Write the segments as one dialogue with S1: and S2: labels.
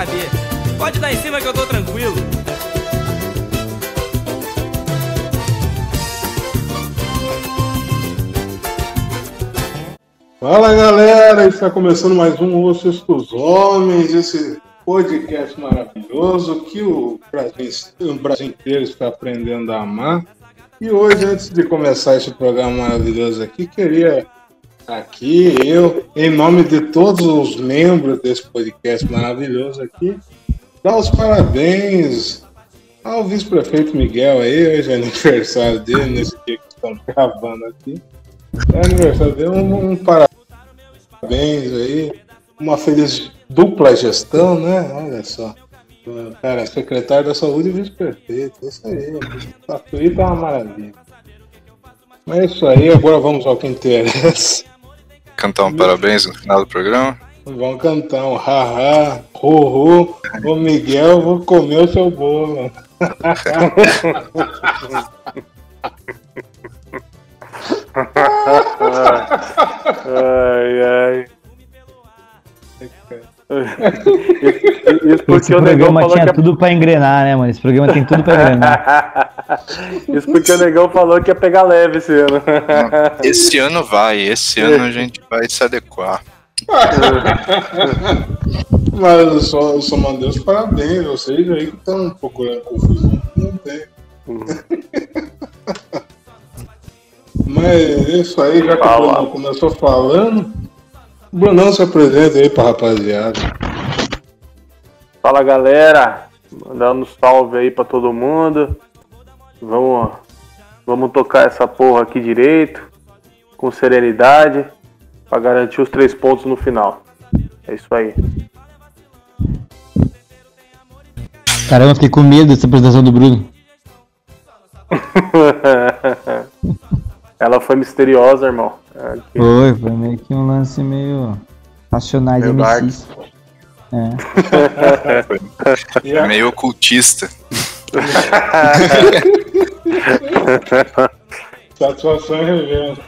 S1: saber. Pode dar em cima que eu tô tranquilo.
S2: Fala galera, está começando mais um Ossos dos Homens, esse podcast maravilhoso que o Brasil, o Brasil inteiro está aprendendo a amar. E hoje, antes de começar esse programa maravilhoso aqui, queria aqui, eu, em nome de todos os membros desse podcast maravilhoso aqui, dar os parabéns ao vice-prefeito Miguel aí, hoje é aniversário dele, nesse dia que estamos gravando aqui. É aniversário dele, um, um parabéns aí, uma feliz dupla gestão, né? Olha só. Cara, secretário da saúde e vice-prefeito. É isso aí. O Twitter é uma maravilha. Mas é isso aí, agora vamos ao que interessa.
S3: Cantar um parabéns no final do programa?
S2: Vamos cantar um haha, ho. Ô Miguel, vou comer o seu bolo.
S4: ai, ai.
S5: Isso porque Esse o programa tinha que... tudo pra engrenar, né, mano? Esse programa tem tudo pra engrenar.
S4: Isso porque o Negão falou que ia pegar leve esse ano.
S3: Esse ano vai, esse ano a gente vai se adequar.
S2: Mas eu só, eu só mandei os parabéns, vocês aí que estão procurando confusão. Não tem. Uhum. Mas isso aí, já que o começou falando, Brunão se apresenta aí pra rapaziada.
S4: Fala galera, mandando um salve aí pra todo mundo. Vamos, vamos tocar essa porra aqui direito, com serenidade, pra garantir os três pontos no final. É isso aí.
S5: Caramba, fiquei com medo dessa apresentação do Bruno.
S4: Ela foi misteriosa, irmão.
S5: Aqui. Foi, foi meio que um lance meio racionais MCs.
S3: É. meio ocultista.
S2: Satisfação é revendo.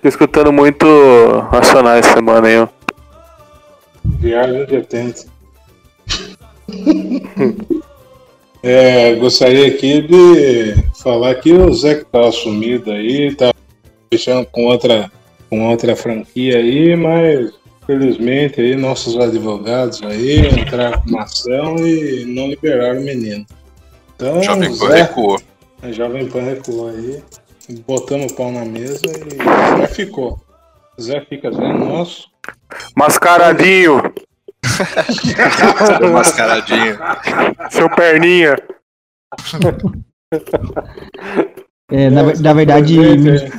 S4: Tô escutando muito Racionais semana aí, ó.
S2: Viagem de atento. É, gostaria aqui de falar que o Zé que tá assumido aí, tá fechando com outra, com outra franquia aí, mas felizmente aí nossos advogados aí entraram com uma ação e não liberaram o menino.
S3: Então, Jovem Pan recuou.
S2: A Jovem Pan recuou aí, botamos o pau na mesa e já ficou. Zé fica Zé nosso.
S4: Mascaradinho!
S3: Seu mascaradinho.
S4: Seu perninha.
S5: É, na, na verdade. Me,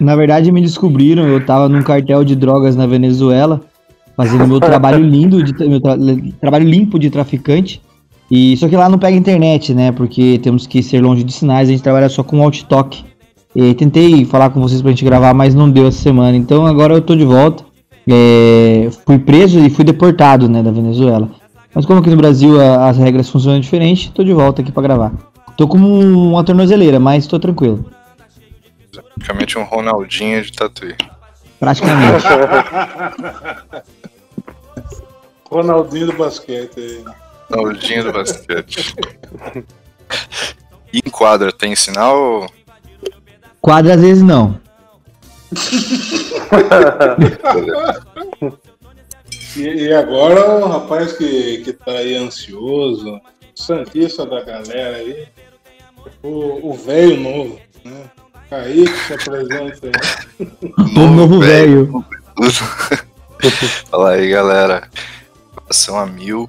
S5: na verdade, me descobriram. Eu tava num cartel de drogas na Venezuela, fazendo meu trabalho lindo, de, meu tra, trabalho limpo de traficante. E só que lá não pega internet, né? Porque temos que ser longe de sinais, a gente trabalha só com alt-talk. tentei falar com vocês pra gente gravar, mas não deu essa semana. Então agora eu tô de volta. É, fui preso e fui deportado, né, da Venezuela. Mas como aqui no Brasil a, as regras funcionam diferente, tô de volta aqui para gravar. Tô como uma tornozeleira, mas tô tranquilo.
S3: Praticamente um Ronaldinho de tatuí.
S5: Praticamente.
S2: Ronaldinho do basquete.
S3: Ronaldinho do basquete. e em quadra, tem sinal?
S5: Quadra às vezes não.
S2: e, e, agora o rapaz que, que tá aí ansioso, santista da galera aí, o velho novo, né? Kaique se apresenta aí.
S5: O novo velho.
S3: Fala aí, galera. São a mil.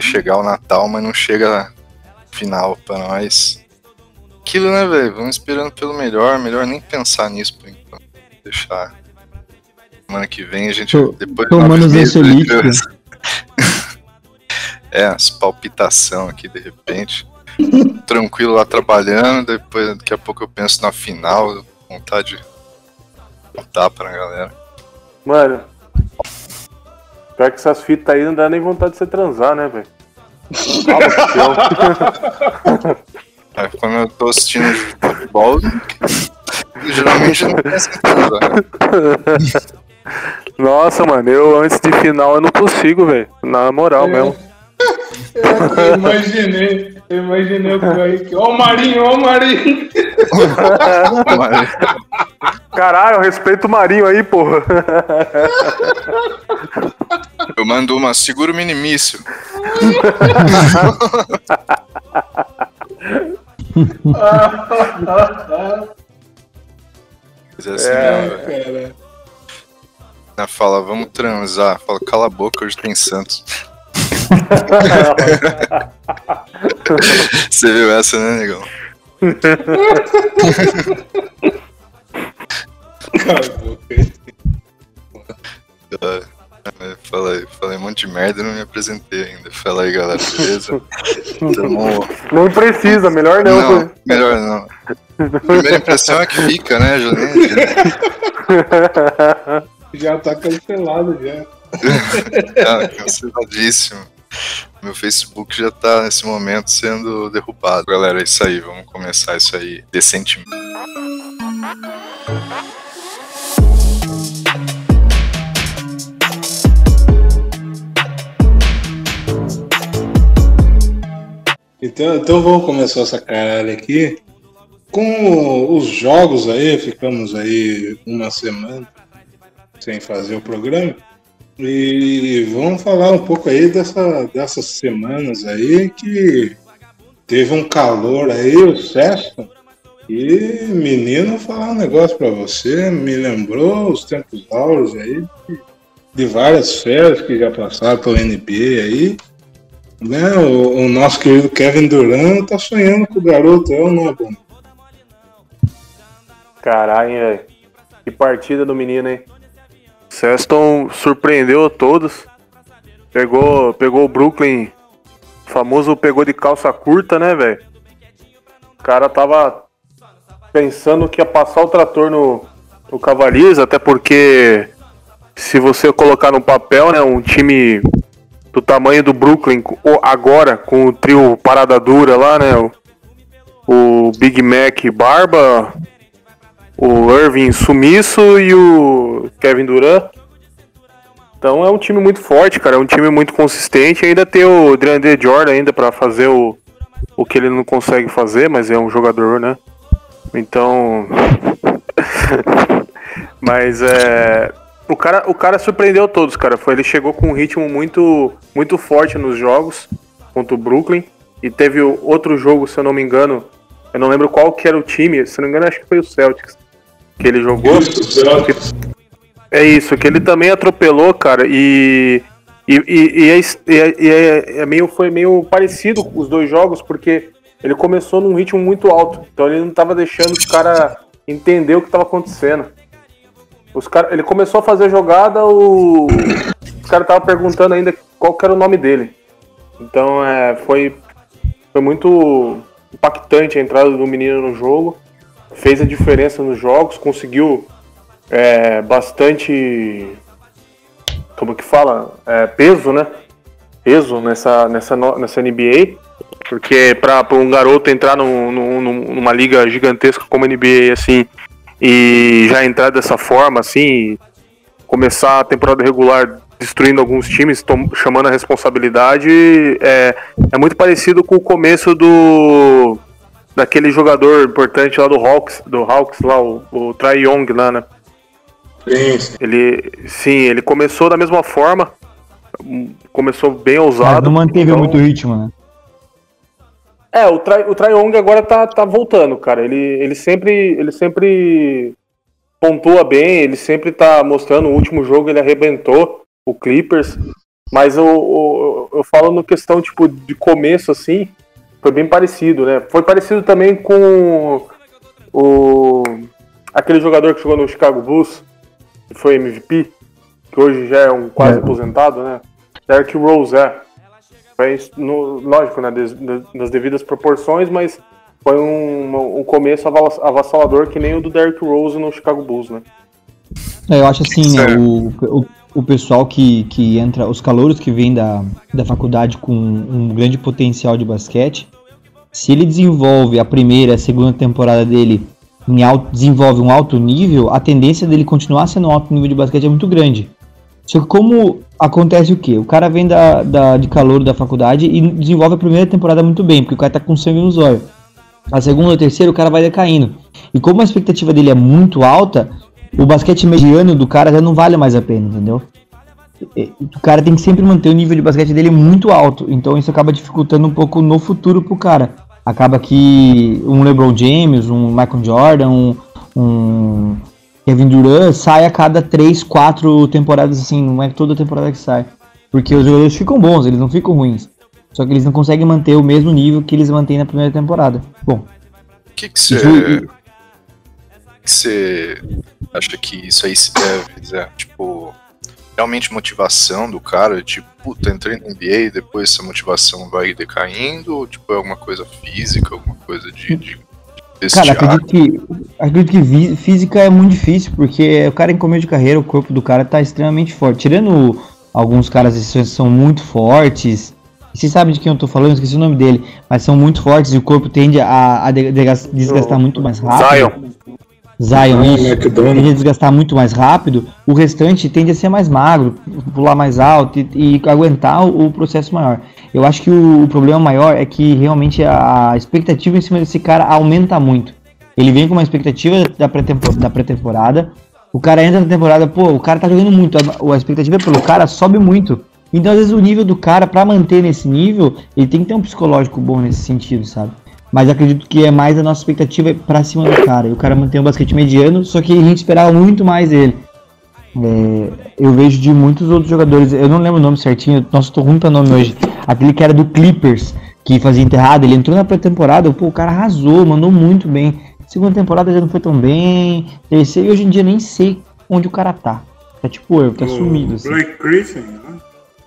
S3: Chegar o Natal, mas não chega final pra nós. Aquilo, né, velho? Vamos esperando pelo melhor. Melhor nem pensar nisso por enquanto deixar. Semana que vem a gente.
S5: Tô, depois tomando os ansiolíticos.
S3: é, as palpitação aqui de repente. Tranquilo lá trabalhando, depois daqui a pouco eu penso na final, vontade de contar pra galera.
S4: Mano, pior que essas fitas aí não dá nem vontade de você transar, né, velho?
S3: é, quando eu tô assistindo futebol, Geralmente não
S4: Nossa, mano, eu antes de final eu não consigo, velho. Na moral
S2: É.
S4: mesmo.
S2: Eu imaginei, eu imaginei o Kaique. Ó o Marinho, ó o Marinho.
S4: Caralho, eu respeito o Marinho aí, porra.
S3: Eu mando uma, segura o minimício. É assim velho.
S2: Cara,
S3: Ela Fala, vamos transar. Fala, cala a boca, hoje tem Santos. Você viu essa, né, negão?
S2: cala a boca.
S3: Falei, falei um monte de merda e não me apresentei ainda. Fala aí, galera, beleza? Tamo...
S4: Não precisa, melhor não.
S3: Não, melhor não. Primeira impressão é que fica, né, Juninho?
S2: Já tá cancelado já.
S3: Ah, canceladíssimo. Meu Facebook já tá nesse momento sendo derrubado. Galera, é isso aí, vamos começar isso aí decentemente.
S2: Então, então vamos começar essa caralho aqui. Com os jogos aí, ficamos aí uma semana sem fazer o programa. E vamos falar um pouco aí dessa, dessas semanas aí que teve um calor aí, o Sexton. E menino, falar um negócio pra você, me lembrou os tempos áureos aí de, várias férias que já passaram pela NBA aí. Né? O, o nosso querido Kevin Durant tá sonhando com o garoto, é ou não é bom?
S4: Caralho, velho. Que partida do menino, hein? Sexton surpreendeu a todos. Pegou, pegou o Brooklyn, famoso pegou de calça curta, né, velho? O cara tava pensando que ia passar o trator no, no Cavaliers, até porque se você colocar no papel, né, um time do tamanho do Brooklyn, agora com o trio Parada Dura lá, né, o, o Big Mac Barba, o Irving Sumiço e o Kevin Durant. Então é um time muito forte, cara. É um time muito consistente. Ainda tem o DeAndre Jordan ainda para fazer o, o que ele não consegue fazer, mas é um jogador, né? Então. mas é. O cara, o cara surpreendeu todos, cara. Foi, ele chegou com um ritmo muito, muito forte nos jogos contra o Brooklyn. E teve o outro jogo, se eu não me engano. Eu não lembro qual que era o time. Se eu não me engano, acho que foi o Celtics. Que ele jogou. É isso, que ele também atropelou, cara, e. E, e, e é, e é- e é- é meio, foi meio parecido os dois jogos, porque ele começou num ritmo muito alto. Então ele não tava deixando os cara entender o que tava acontecendo. Os cara, ele começou a fazer jogada, o, os caras estavam perguntando ainda qual era o nome dele. Então é, foi, foi muito impactante a entrada do menino no jogo. Fez a diferença nos jogos, conseguiu é, bastante. Como que fala? É, peso, né? Peso nessa, nessa, nessa NBA. Porque para um garoto entrar num- num- numa liga gigantesca como a NBA, assim, e já entrar dessa forma, assim, começar a temporada regular destruindo alguns times, chamando a responsabilidade, é, é muito parecido com o começo do daquele jogador importante lá do Hawks, do Hawks lá, o, o Trae Young lá, né?
S2: Sim, sim.
S4: Ele, sim, ele começou da mesma forma, começou bem
S5: Mas
S4: ousado.
S5: não manteve
S4: então-
S5: muito ritmo, né?
S4: É, o, Trae, o Trae Young agora tá, tá voltando, cara. Ele, ele sempre ele sempre pontua bem, ele sempre tá mostrando. O último jogo ele arrebentou o Clippers. Mas eu, eu, eu falo no questão, tipo, de começo, assim, foi bem parecido, né? Foi parecido também com o aquele jogador que jogou no Chicago Bulls, que foi MVP, que hoje já é um quase
S5: É.
S4: aposentado, né? Derrick Rose, é. Foi, no, lógico, né, des- das, das devidas proporções, mas foi um, um começo avas- avassalador que nem o do Derrick Rose no Chicago Bulls, né?
S5: É, Eu acho assim, né? O, o, o pessoal que, que entra, os calouros que vêm da, da faculdade com um grande potencial de basquete, se ele desenvolve a primeira, a segunda temporada dele em alto, desenvolve um alto nível, a tendência dele continuar sendo um alto nível de basquete é muito grande. Só que como acontece o quê? O cara vem da, da, de calor da faculdade e desenvolve a primeira temporada muito bem, porque o cara tá com sangue nos olhos. A segunda e terceira o cara vai decaindo. E como a expectativa dele é muito alta, o basquete mediano do cara já não vale mais a pena, entendeu? O cara tem que sempre manter o nível de basquete dele muito alto. Então isso acaba dificultando um pouco no futuro pro cara. Acaba que um LeBron James, um Michael Jordan, um, um Kevin Durant sai a cada 3, 4 temporadas assim, não é toda temporada que sai. Porque os jogadores ficam bons, eles não ficam ruins. Só que eles não conseguem manter o mesmo nível que eles mantêm na primeira temporada. Bom.
S3: O que você. que você acha que isso aí se deve? É, tipo, realmente motivação do cara? Tipo, puta, entrei na NBA e depois essa motivação vai decaindo? Ou tipo, é alguma coisa física, alguma coisa de, de
S5: Cara, acredito que, acredito que física é muito difícil, porque o cara em começo de carreira, o corpo do cara tá extremamente forte. Tirando alguns caras que são muito fortes, você sabe de quem eu tô falando, esqueci o nome dele, mas são muito fortes e o corpo tende a, a desgastar muito mais rápido. Zion. Zion, isso. Tende a desgastar muito mais rápido. O restante tende a ser mais magro, pular mais alto e, e aguentar o, o, processo maior. Eu acho que o, o, problema maior é que realmente a expectativa em cima desse cara aumenta muito. Ele vem com uma expectativa da pré-temporada. Pré o cara entra na temporada, pô, o cara tá jogando muito. A, a expectativa pelo cara sobe muito. Então, às vezes, o nível do cara, para manter nesse nível, ele tem que ter um psicológico bom nesse sentido, sabe? Mas acredito que é mais a nossa expectativa pra cima do cara. E o cara mantém um basquete mediano, só que a gente esperava muito mais dele. É, eu vejo de muitos outros jogadores, eu não lembro o nome certinho, nossa, tô ruim pra nome hoje. Aquele que era do Clippers, que fazia enterrado, ele entrou na pré-temporada, pô, o cara arrasou, mandou muito bem. Segunda temporada já não foi tão bem. Terceira, e hoje em dia nem sei onde o cara tá. Tá tipo eu, tá sumido. Assim. Blake Griffin, né?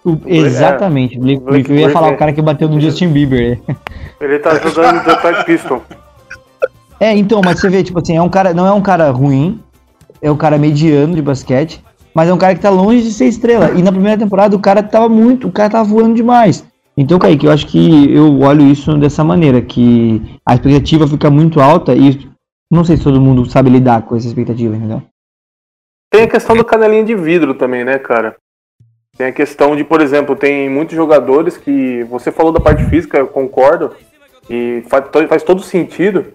S5: O, exatamente, Blake, Blake Eu ia falar o cara que bateu no Justin Bieber.
S4: Ele tá jogando no Detroit Piston.
S5: É, então, mas você vê, tipo assim, é um cara, não é um cara ruim, é um cara mediano de basquete, mas é um cara que tá longe de ser estrela. E na primeira temporada o cara tava muito, o cara tava voando demais. Então, Kaique, eu acho que eu olho isso dessa maneira, que a expectativa fica muito alta e não sei se todo mundo sabe lidar com essa expectativa, entendeu?
S4: Tem a questão do canelinha de vidro também, né, cara? Tem a questão de, por exemplo, tem muitos jogadores que. Você falou da parte física, eu concordo, e faz, faz todo sentido.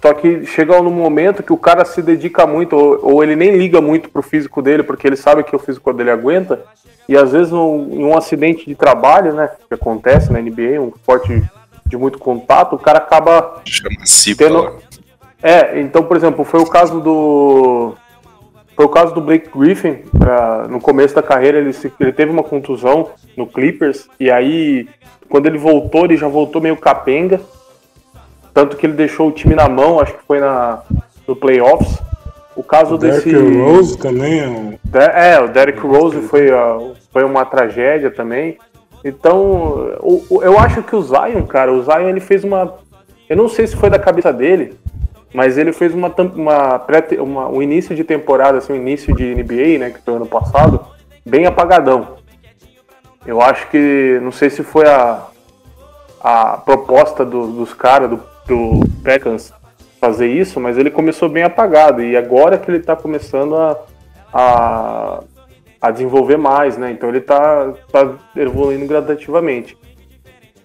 S4: Só que chega num momento que o cara se dedica muito, ou, ou, ele nem liga muito pro físico dele, porque ele sabe que o físico dele aguenta. E às vezes em um acidente de trabalho, né, que acontece na NBA, um esporte de muito contato, o cara acaba. Chama-se. Tendo... É, então, por exemplo, foi o caso do foi o caso do Blake Griffin, pra, no começo da carreira ele, se, ele teve uma contusão no Clippers, e aí quando ele voltou, ele já voltou meio capenga, tanto que ele deixou o time na mão, acho que foi na, no playoffs. O caso o desse.
S2: Derrick Rose também
S4: é. É, o Derrick Rose foi, foi uma tragédia também. Então, eu acho que o Zion, cara, o Zion ele fez uma. Eu não sei se foi da cabeça dele, mas ele fez uma, uma, pré, uma um início de temporada, assim, um início de NBA, né, que foi ano passado, bem apagadão. Eu acho que, não sei se foi a, a proposta do, dos caras, do, do Pelicans, fazer isso, mas ele começou bem apagado, e agora que ele está começando a, a, a, desenvolver mais, né, então ele está tá evoluindo gradativamente.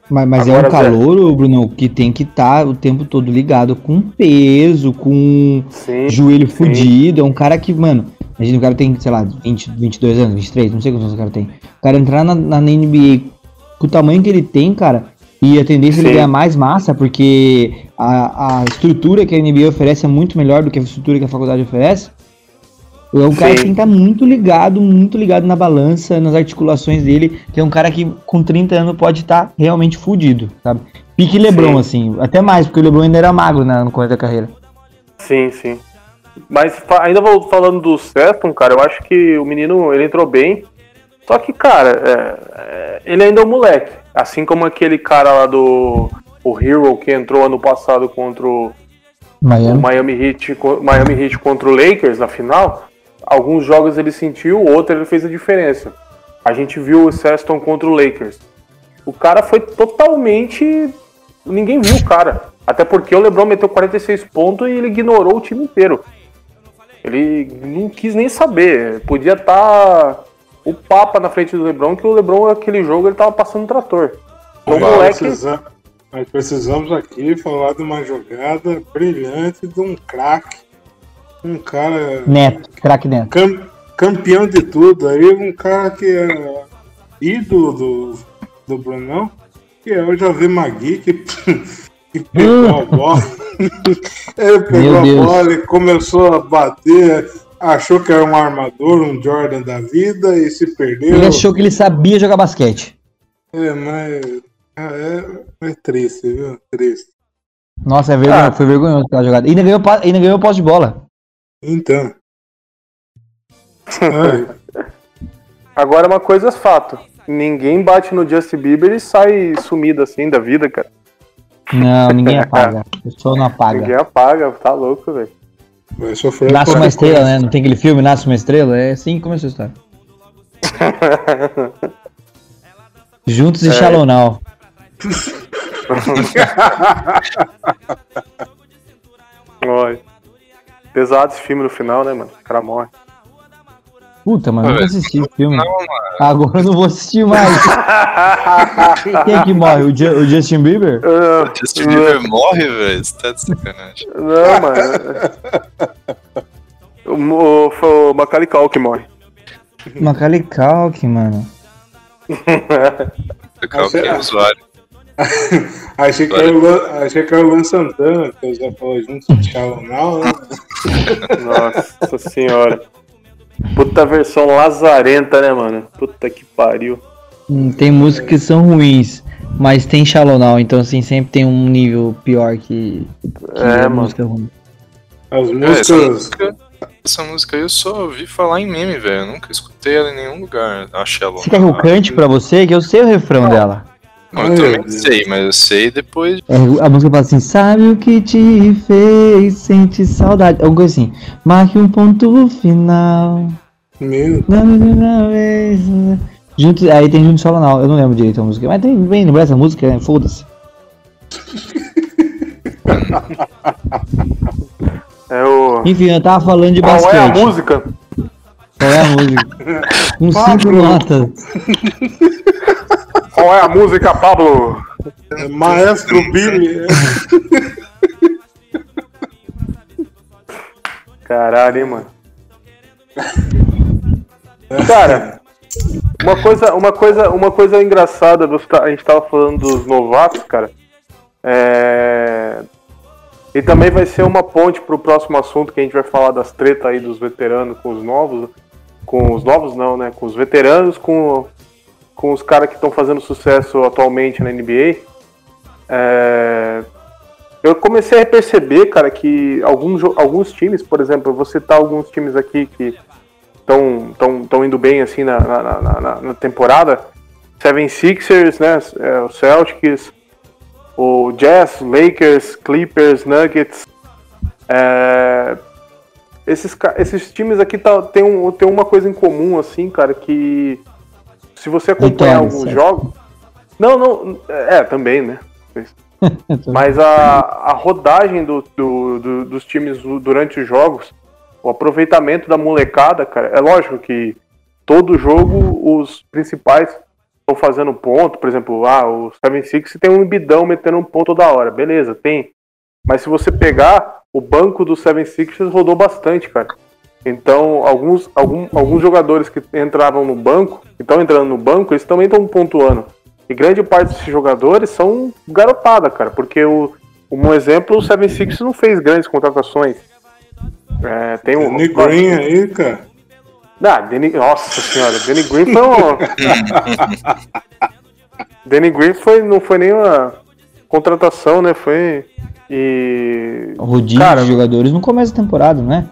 S5: Mas, mas é um calor, Bruno, que tem que estar tá o tempo todo ligado com peso, com sim, joelho sim. fudido. É um cara que, mano, imagina o cara tem, sei lá, 20, 22 anos, 23, não sei quantos anos o cara tem. O cara entrar na, na NBA com o tamanho que ele tem, cara, e a tendência é ele ganhar mais massa, porque a, a estrutura que a NBA oferece é muito melhor do que a estrutura que a faculdade oferece. É um cara que tem que estar muito ligado, muito ligado na balança, nas articulações dele, que é um cara que com 30 anos pode estar realmente fudido, sabe? Pique Lebron, sim. assim, até mais, porque o Lebron ainda era magro né, no começo da carreira.
S4: Sim, sim. Mas ainda vou falando do Sexton, cara, eu acho que o menino, ele entrou bem, só que, cara, é, é, ele ainda é um moleque. Assim como aquele cara lá do o Hero que entrou ano passado contra o Miami, o Miami Heat, Miami Heat contra o Lakers na final alguns jogos ele sentiu, outro ele fez a diferença. A gente viu o Sexton contra o Lakers. O cara foi totalmente. Ninguém viu o cara. Até porque o LeBron meteu 46 pontos e ele ignorou o time inteiro. Ele não quis nem saber. Podia estar. Tá... o Papa na frente do LeBron, que o LeBron, aquele jogo, ele tava passando um trator. Então,
S2: Nós
S4: moleque.
S2: precisa- Nós precisamos aqui falar de uma jogada brilhante de um craque. Um cara
S5: Neto, craque Neto.
S2: cam- campeão de tudo. Aí um cara que é ídolo do, do Brunão, que é o Javi Magui, que, que pegou a bola. Ele pegou
S5: Meu
S2: a
S5: Deus.
S2: bola e começou a bater, achou que era um armador, um Jordan da vida e se perdeu.
S5: Ele achou que ele sabia jogar basquete.
S2: É, mas é, é triste, viu? Triste.
S5: Nossa, é vergonha,
S4: Ah.
S5: foi vergonhoso aquela jogada. E ainda ganhou, ainda ganhou posse de bola.
S2: Então.
S4: Agora uma coisa é fato. Ninguém bate no Justin Bieber e sai sumido assim da vida, cara.
S5: Não, ninguém apaga. O sol não apaga.
S4: Ninguém apaga, tá louco, velho.
S2: Vai sofrer
S5: Nasce uma estrela, né? Não tem aquele filme Nasce uma Estrela? É assim que começou a história. Juntos e Shallow Now.
S4: Pesado esse filme no final, né, mano? O cara morre.
S5: Puta, mano, nunca assisti o filme.
S3: Não, mano.
S5: Agora eu não vou assistir mais. Quem é que morre? O, Ju- o Justin Bieber?
S4: Ah,
S3: Justin Bieber morre, velho. Você tá de sacanagem.
S4: Não, mano. O, o, foi o Macaulay Culkin morre.
S5: Macaulay Culkin, mano.
S3: Que é o usuário?
S2: Achei que, era o Luan, achei que era o Luan Santana, que eu já falei junto de Shallow Now, né?
S4: Nossa senhora. Puta versão lazarenta, né, mano? Puta que pariu.
S5: Hum, Tem músicas que são ruins, mas tem Shallow Now, então assim, sempre tem um nível pior que, que
S4: É,
S5: a
S4: mano.
S5: música ruim.
S2: As
S3: É, essa,
S2: músicas.
S3: música, essa música aí eu só ouvi falar em meme, velho. Eu nunca escutei ela em nenhum lugar. A Shallow.
S5: Você quer que eu cante pra você? Que eu sei o refrão dela.
S3: Não, eu também sei, mas eu sei depois.
S5: É, a música fala assim, sabe o que te fez, sente saudade. Alguma coisa assim. Marque um ponto final.
S2: Meu,
S5: vez. Juntos, aí tem Juntos Solo não, eu não lembro direito a música. Mas tem bem lembrar essa música, né? Foda-se.
S4: É o.
S5: Enfim, eu tava falando de
S4: Qual
S5: basquete.
S4: é a música?
S5: Qual é a música? Com cinco notas.
S4: Qual é a música, Pablo?
S2: é Maestro Billy.
S4: Caralho, hein, mano. Cara, uma coisa, uma coisa, uma coisa engraçada, você a gente tava falando dos novatos, cara. É... E também vai ser uma ponte pro próximo assunto que a gente vai falar das tretas aí dos veteranos com os novos. Com os novos não, né? Com os veteranos, com, com os caras que estão fazendo sucesso atualmente na NBA. É, Eu comecei a perceber, cara, que alguns, alguns times, por exemplo, eu vou citar alguns times aqui que estão tão, tão indo bem assim na, na, na- na- temporada. Seven Sixers, né? é, o Celtics, o Jazz, Lakers, Clippers, Nuggets. É, esses, esses times aqui tá, tem, um, tem uma coisa em comum, assim, cara, que se você acompanhar
S5: Vitórias,
S4: alguns jogos. Não, não, é, também, né? Mas a, a rodagem do, do- do- dos times du- durante os jogos, o aproveitamento da molecada, cara, é lógico que todo jogo os principais estão fazendo ponto, por exemplo, ah, o 76 tem um bidão metendo um ponto toda hora, beleza, tem. Mas se você pegar, o banco do 76 rodou bastante, cara. Então, alguns, algum- alguns jogadores que entravam no banco, que estão entrando no banco, eles também estão pontuando. E grande parte desses jogadores são garotada, cara, porque o, um exemplo, o 76 não fez grandes contratações. É, tem um.
S2: Danny Green aí, cara.
S4: Ah, Danny, nossa senhora, Danny Green foi um. Danny Green foi, não foi nenhuma contratação, né? Foi. E.
S5: O rodízio
S4: Cara,
S5: de jogadores não começa a temporada, né?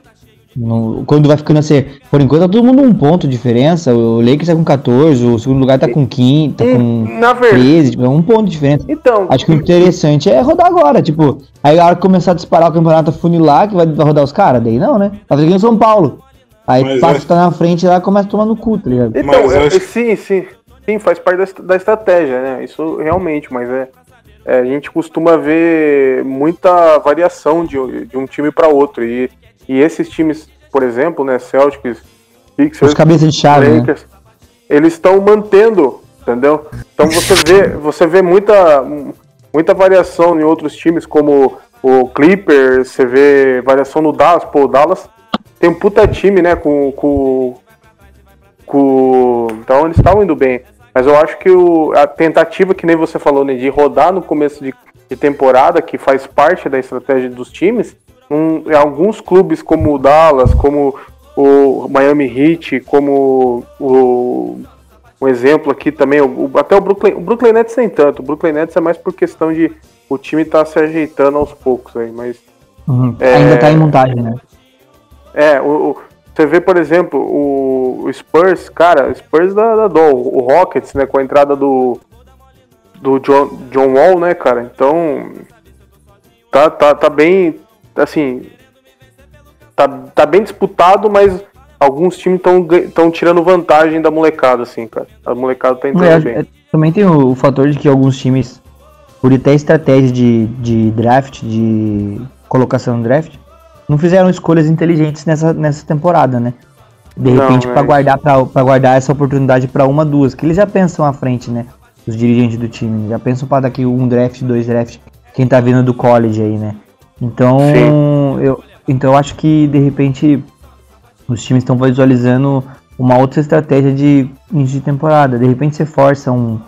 S5: No- quando vai ficando assim, por enquanto tá todo mundo um ponto de diferença. O Lakers tá com 14, o segundo lugar tá com 15, tá com
S4: Na verdade.
S5: 13, tipo, é um ponto de diferença.
S4: Então,
S5: Acho que o interessante é rodar agora, tipo, aí a hora que começar a disparar o campeonato funilar, que vai, vai rodar os caras, daí não, né? Tá fazendo São Paulo. Aí
S2: Mas
S5: passa
S2: acho-
S5: que tá na frente lá começa a tomar no cu, tá ligado?
S4: Então,
S2: Mas
S4: é-
S2: acho-
S4: sim, sim. Sim, faz parte da, da estratégia, né? Isso realmente, mas é, é, a gente costuma ver muita variação de, de um time para outro. E, e esses times, por exemplo, né, Celtics,
S5: Os
S4: Sixers,
S5: cabeças de chave, né?
S4: Lakers, eles estão mantendo, entendeu? Então você vê, você vê muita, muita variação em outros times, como o Clippers, você vê variação no Dallas, pô, o Dallas tem um puta time, né, com, com, com... então eles estavam indo bem. Mas eu acho que o, a tentativa, que nem você falou, né, de rodar no começo de, de temporada, que faz parte da estratégia dos times, um, alguns clubes como o Dallas, como o Miami Heat, como o um exemplo aqui também, o, até o Brooklyn, o Brooklyn Nets nem tanto, o Brooklyn Nets é mais por questão de o time tá se ajeitando aos poucos aí, mas
S5: uhum. é, ainda tá em montagem, né?
S4: É, o, o, você vê, por exemplo, o, o Spurs, cara, o Spurs da, da dó, o Rockets, né, com a entrada do do John, John Wall, né, cara? Então tá, tá, tá bem, assim, tá, tá bem disputado, mas alguns times estão tirando vantagem da molecada, assim, cara. A molecada tá entrando é, bem. É,
S5: também tem o, o, fator de que alguns times, por ter estratégia de, de draft, de colocação no draft, não fizeram escolhas inteligentes nessa, nessa temporada, né? De repente, para é guardar, pra, guardar essa oportunidade para uma, duas, que eles já pensam à frente, né? Os dirigentes do time, já pensam para daqui um draft, dois draft, quem tá vindo do college aí, né? Então, eu, então eu acho que de repente os times estão visualizando uma outra estratégia de início de temporada. De repente você força um,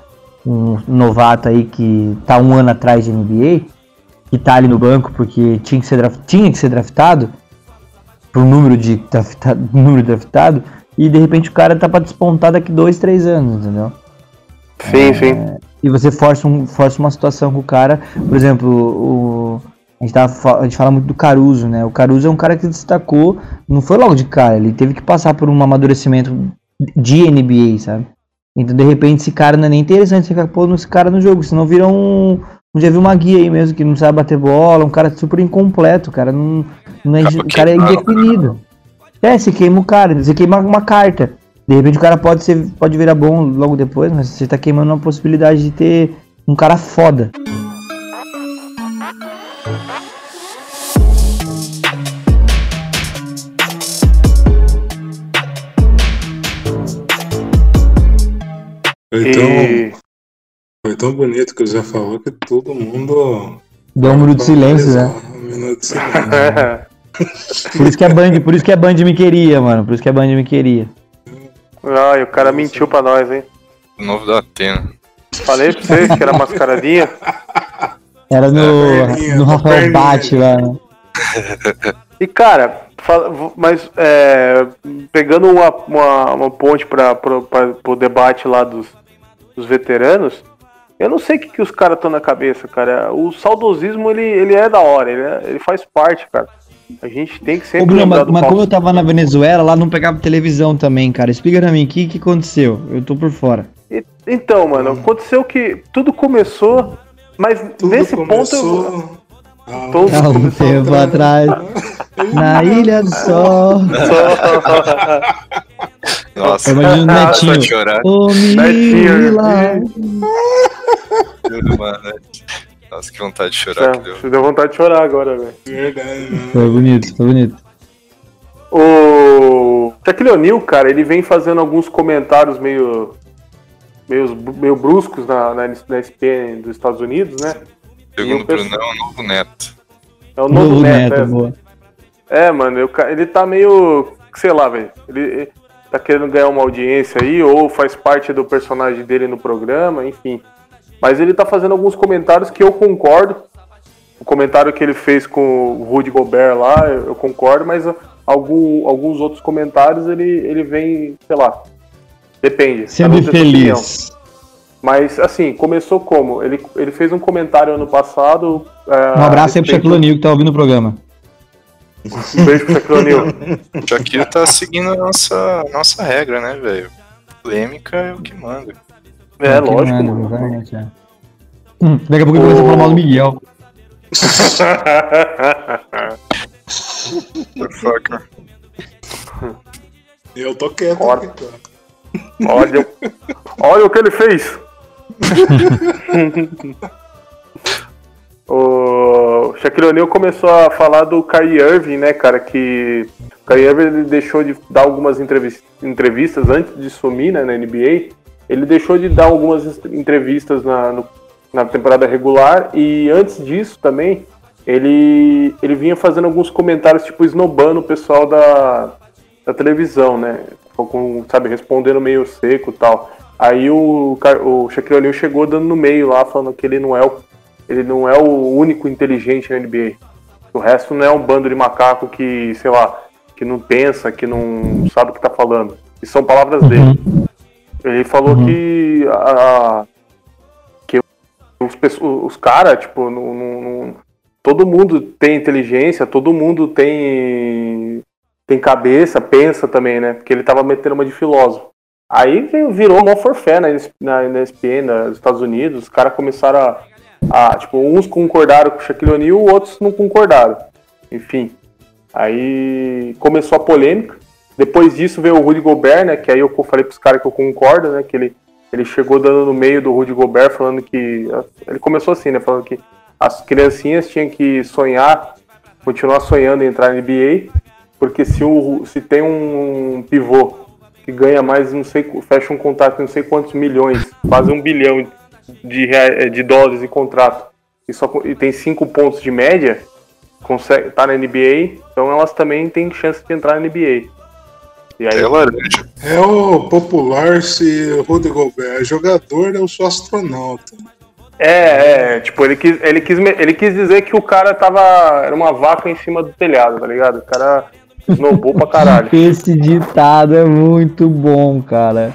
S5: um novato aí que tá um ano atrás de NBA, que tá ali no banco porque tinha que ser, draft, tinha que ser draftado, pro número de draftado, número draftado, e de repente o cara tá para despontar daqui dois, três anos, entendeu?
S4: Sim, é, sim.
S5: E você força, um, força uma situação com o cara, por exemplo, o, a gente, tava, a gente fala muito do Caruso, né? O Caruso é um cara que destacou, não foi logo de cara, ele teve que passar por um amadurecimento de NBA, sabe? Então, de repente, esse cara não é nem interessante você ficar pondo esse cara no jogo, senão vira um. Já viu uma guia aí mesmo, que não sabe bater bola, um cara super incompleto, cara. Não, não é, o cara é indefinido. É, você queima o cara, você queima uma carta. De repente o cara pode, ser, pode virar bom logo depois, mas você tá queimando uma possibilidade de ter um cara foda.
S2: Foi tão, e... foi tão bonito que o Zé falou que todo mundo.
S5: Deu um minuto de silêncio, né? Um minuto de silêncio. por isso que a Band, por isso que a Band me queria, mano. Por isso que a Band me queria.
S4: Ai, o cara Nossa. mentiu pra nós, hein?
S3: O novo da Atena.
S4: Falei pra vocês que era mascaradinha.
S5: Era no, no Rafael Bate lá. Né?
S4: E cara, mas é, pegando uma, uma, uma ponte para o debate lá dos, dos veteranos, eu não sei o que, que os caras estão na cabeça, cara. O saudosismo, ele, ele é da hora, ele, é, ele faz parte, cara. A gente tem que sempre. Ô,
S5: Bruno, mas, mas como eu tava na Venezuela, lá não pegava televisão também, cara. Explica pra mim, o que, que aconteceu? Eu tô por fora.
S4: E, então, mano, aconteceu que tudo começou, mas tudo nesse começou... ponto. Eu...
S5: Há um tempo atrás, na Ilha do Sol.
S3: Nossa,
S5: eu imagino o Netinho.
S3: Chorar.
S5: Ô, Netinho.
S3: Nossa, que vontade de chorar
S4: que deu. Você deu vontade de chorar agora, velho. Verdade,
S5: Foi bonito, foi bonito.
S4: O Shaquille O'Neal, cara, ele vem fazendo alguns comentários meio meio, meio bruscos na, na, na SPN dos Estados Unidos, né?
S3: Segundo o Brunão, é o novo neto.
S4: É o novo, novo neto, neto é. Boa. É, mano, eu, ele tá meio. Sei lá, velho. Ele tá querendo ganhar uma audiência aí, ou faz parte do personagem dele no programa, enfim. Mas ele tá fazendo alguns comentários que eu concordo. O comentário que ele fez com o Rudy Gobert lá, eu concordo, mas algum, alguns outros comentários ele, ele vem, sei lá. Depende.
S5: Sendo feliz.
S4: Mas, assim, começou como? Ele, ele fez um comentário ano passado.
S5: É, um abraço aí pro Shaquille O'Neal que tá ouvindo o programa.
S4: Um beijo pro Shaquille.
S3: O Shaquille tá seguindo a nossa, nossa regra, né, velho? Polêmica é o que manda.
S4: É, é lógico. Manda,
S5: é. hum, daqui a pouco ele começa a falar mal do Miguel.
S2: Motherfucker. Eu tô quieto.
S4: Olha, olha o que ele fez. o Shaquille O'Neal começou a falar do Kyrie Irving, né, cara, que o Kyrie Irving ele deixou de dar algumas entrevistas, antes de sumir né, na NBA. Ele deixou de dar algumas entrevistas na, no, na temporada regular e antes disso também ele, ele vinha fazendo alguns comentários, tipo, esnobando o pessoal da, da televisão, né? Com, sabe, respondendo meio seco e tal. Aí o, o Shaquille O'Neal chegou dando no meio lá, falando que ele não é o, ele não é o único inteligente na NBA. O resto não é um bando de macaco que, sei lá, que não pensa, que não sabe o que tá falando. E são palavras uhum. dele. Ele falou uhum. que a, que os, os caras, tipo, não, não, todo mundo tem inteligência, todo mundo tem tem cabeça, pensa também, né? Porque ele tava metendo uma de filósofo. Aí virou uma forfé na, na, na ESPN, nos Estados Unidos, os caras começaram a, a, Tipo, uns concordaram com o Shaquille O'Neal, outros não concordaram. Enfim. Aí começou a polêmica. Depois disso veio o Rudy Gobert, né? Que aí eu falei pros caras que eu concordo, né? Que ele, ele chegou dando no meio do Rudy Gobert, falando que. Ele começou assim, né? Falando que as criancinhas tinham que sonhar, continuar sonhando em entrar na NBA, porque se, o, se tem um pivô que ganha mais, não sei, fecha um contrato de não sei quantos milhões, quase um bilhão de, de dólares em contrato, e, só, e tem cinco pontos de média, consegue tá na NBA, então elas também têm chance de entrar na NBA.
S2: E aí, é laranja. É o popular se Rudy Gobert é jogador, eu sou astronauta.
S4: É, é, tipo, ele quis, ele, quis, ele quis dizer que o cara tava. Era uma vaca em cima do telhado, tá ligado? O cara snowball pra caralho.
S5: Esse ditado é muito bom, cara.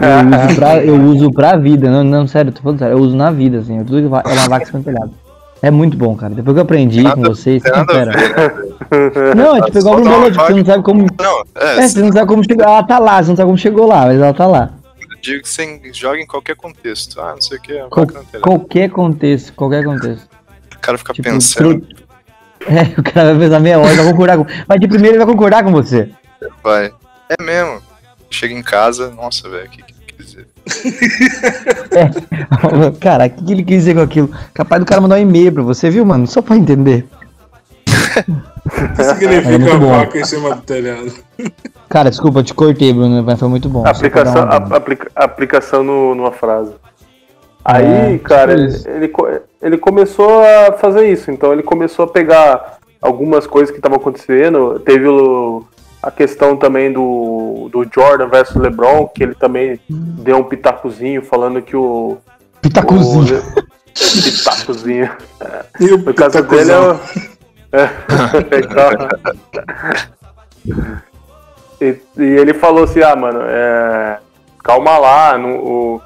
S5: Eu uso pra, eu uso pra vida, não, não, sério, tô falando sério, eu uso na vida, assim. Tudo é uma vaca em cima do telhado. É muito bom, cara. Depois que eu aprendi nada, com vocês, você espera. Não, é tipo igual um boleto, você não sabe como. Não, é, é, você não sabe como chegou. Ela tá lá, você não sabe como chegou lá, mas ela tá lá
S3: digo que você joga em qualquer contexto. Ah, não sei o que.
S5: Qual, qualquer contexto, qualquer contexto.
S3: O cara fica tipo, pensando. Pro...
S5: É, o cara vai pensar meia hora, vai concordar com. Mas de primeiro ele vai concordar com você.
S3: Vai. É mesmo. Chega em casa, nossa, velho, o que, que ele quis dizer?
S5: é. Cara, o que, que ele quis dizer com aquilo? Capaz do cara mandar um e-mail pra você, viu, mano? Só pra entender.
S2: O que significa é vaca em cima do telhado?
S5: Cara, desculpa, eu te cortei, Bruno, mas foi muito bom.
S4: Aplicação, a, aplica, aplicação no, numa frase. Aí, é, cara, ele, ele, ele começou a fazer isso. Então ele começou a pegar algumas coisas que estavam acontecendo. Teve o, a questão também do, do Jordan versus LeBron, que ele também deu um pitacozinho falando que o.
S5: Pitacozinho.
S4: O, pitacozinho. E o no caso dele é. É, e, e, ele falou assim, ah, mano, é, calma lá, no, o,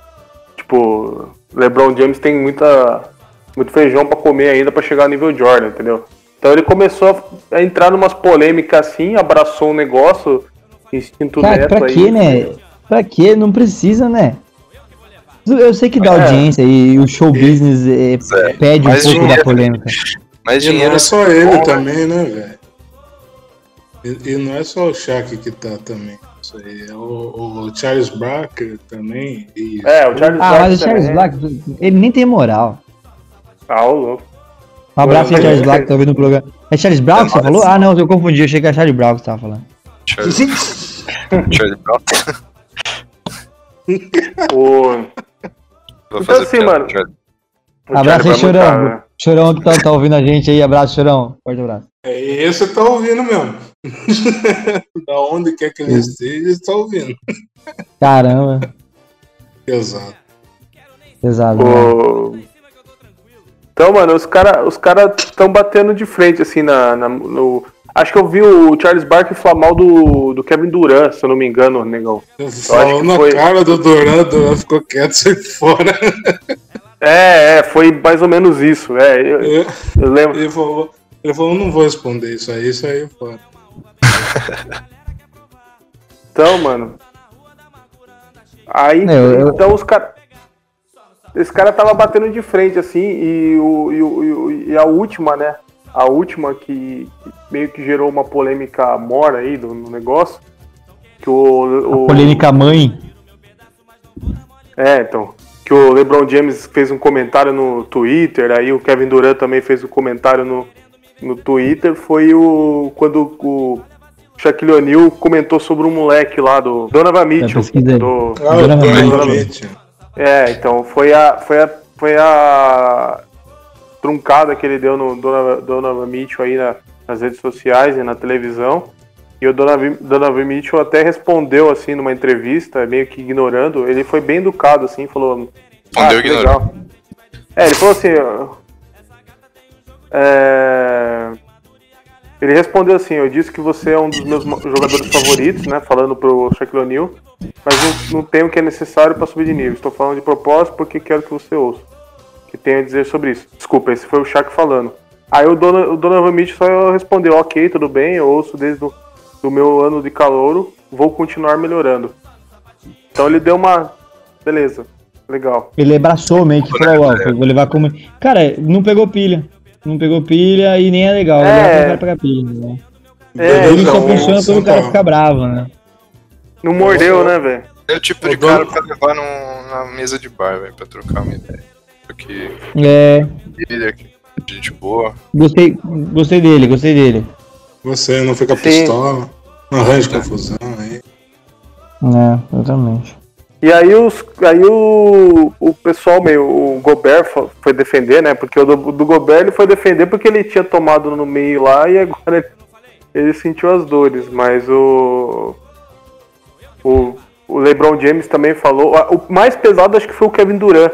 S4: tipo, LeBron James tem muita, muito feijão para comer ainda para chegar no nível Jordan, entendeu? Então ele começou a entrar numas polêmicas assim, abraçou o um negócio, instinto
S5: Cara, neto pra aí. Quê, né? Pra quê? Não precisa, né? Eu sei que dá é. audiência e o show business é, pede um pouco dinheiro. da polêmica.
S2: Mas e não é só ele também, né, velho? E, e, não é só o Shaq que tá também. Isso aí é o, o Charles Black também.
S5: E... É, o Charles ah, Black. mas o Charles Black, ele nem tem moral.
S4: Ah, o louco.
S5: Um abraço aí, Charles Black, que tá ouvindo o programa. É Charles Brown que você falou? Ah, não, eu confundi, eu achei que era Charles Brown que você tava falando. Charles, Charles Brown.
S4: o... Então assim, mano.
S5: Abraço aí, Chorão. Chorão que tá, tá, ouvindo a gente aí, abraço, Chorão. Forte abraço.
S2: É esse tá ouvindo mesmo. da onde quer que ele é. esteja, está ouvindo.
S5: Caramba.
S2: Pesado.
S5: Pesado. O...
S4: Né? Então, mano, os caras os cara estão batendo de frente, assim, na, na, no. Acho que eu vi o Charles Barkley falar mal do, do Kevin Durant, se eu não me engano, negão.
S2: Falou na foi... cara do Durant, Durant ficou quieto, sai fora.
S4: É, é, foi mais ou menos isso. É, eu, eu, eu lembro.
S2: Ele falou, ele falou, não vou responder isso aí, isso aí é fora.
S4: então, mano. Aí, eu, então os caras. Esse cara tava batendo de frente, assim, e, o, e, o, e a última, né? A última que, que, meio que gerou uma polêmica mora aí do, no negócio. Que o, o...
S5: polêmica mãe.
S4: É, então que o LeBron James fez um comentário no Twitter, aí o Kevin Durant também fez um comentário no, no Twitter, foi o quando o Shaquille O'Neal comentou sobre um moleque lá do Donovan Mitchell. Do,
S2: Ah,
S5: Donovan
S2: Donovan
S4: Mitchell. É, então foi a foi a foi a truncada que ele deu no Donovan, Donovan Mitchell aí na- nas redes sociais e na televisão. E o Donovan, Donovan Mitchell até respondeu assim numa entrevista, meio que ignorando. Ele foi bem educado assim, falou:
S3: Respondeu
S4: "Ah, legal." É, ele falou assim, é, ele respondeu assim, eu disse que você é um dos meus jogadores favoritos, né, falando pro Shaquille O'Neal, mas não, não tenho o que é necessário para subir de nível. Estou falando de propósito porque quero que você ouça. O que tenho a dizer sobre isso. Desculpa, esse foi o Shaq falando. Aí o, Dono, o Donovan Mitchell só respondeu, ok, tudo bem, eu ouço desde o do meu ano de calouro, vou continuar melhorando. Então ele deu uma... Beleza, legal.
S5: Ele abraçou meio que falou, ó, vou levar como. Cara, não pegou pilha. Não pegou pilha e nem é legal.
S4: É.
S5: Pro cara pegar pilha. Né?
S4: É,
S5: Ele
S2: então,
S5: só funciona quando o cara
S2: São
S5: fica bravo, né?
S4: Não mordeu, né, velho?
S3: É o tipo
S2: O
S3: de
S2: dono-
S3: cara pra levar num- na mesa de bar, velho, pra trocar uma ideia. Porque
S5: É.
S3: ele é gente boa.
S5: Gostei, gostei dele, gostei dele.
S2: Você não fica
S4: Sim.
S2: pistola, não arranja confusão aí.
S5: É, exatamente.
S4: E aí, os, aí o, o pessoal meio, o Gobert fo- foi defender, né? Porque o do, do Gobert ele foi defender porque ele tinha tomado no meio lá e agora ele, ele sentiu as dores. Mas o, o, o LeBron James também falou. O mais pesado acho que foi o Kevin Durant.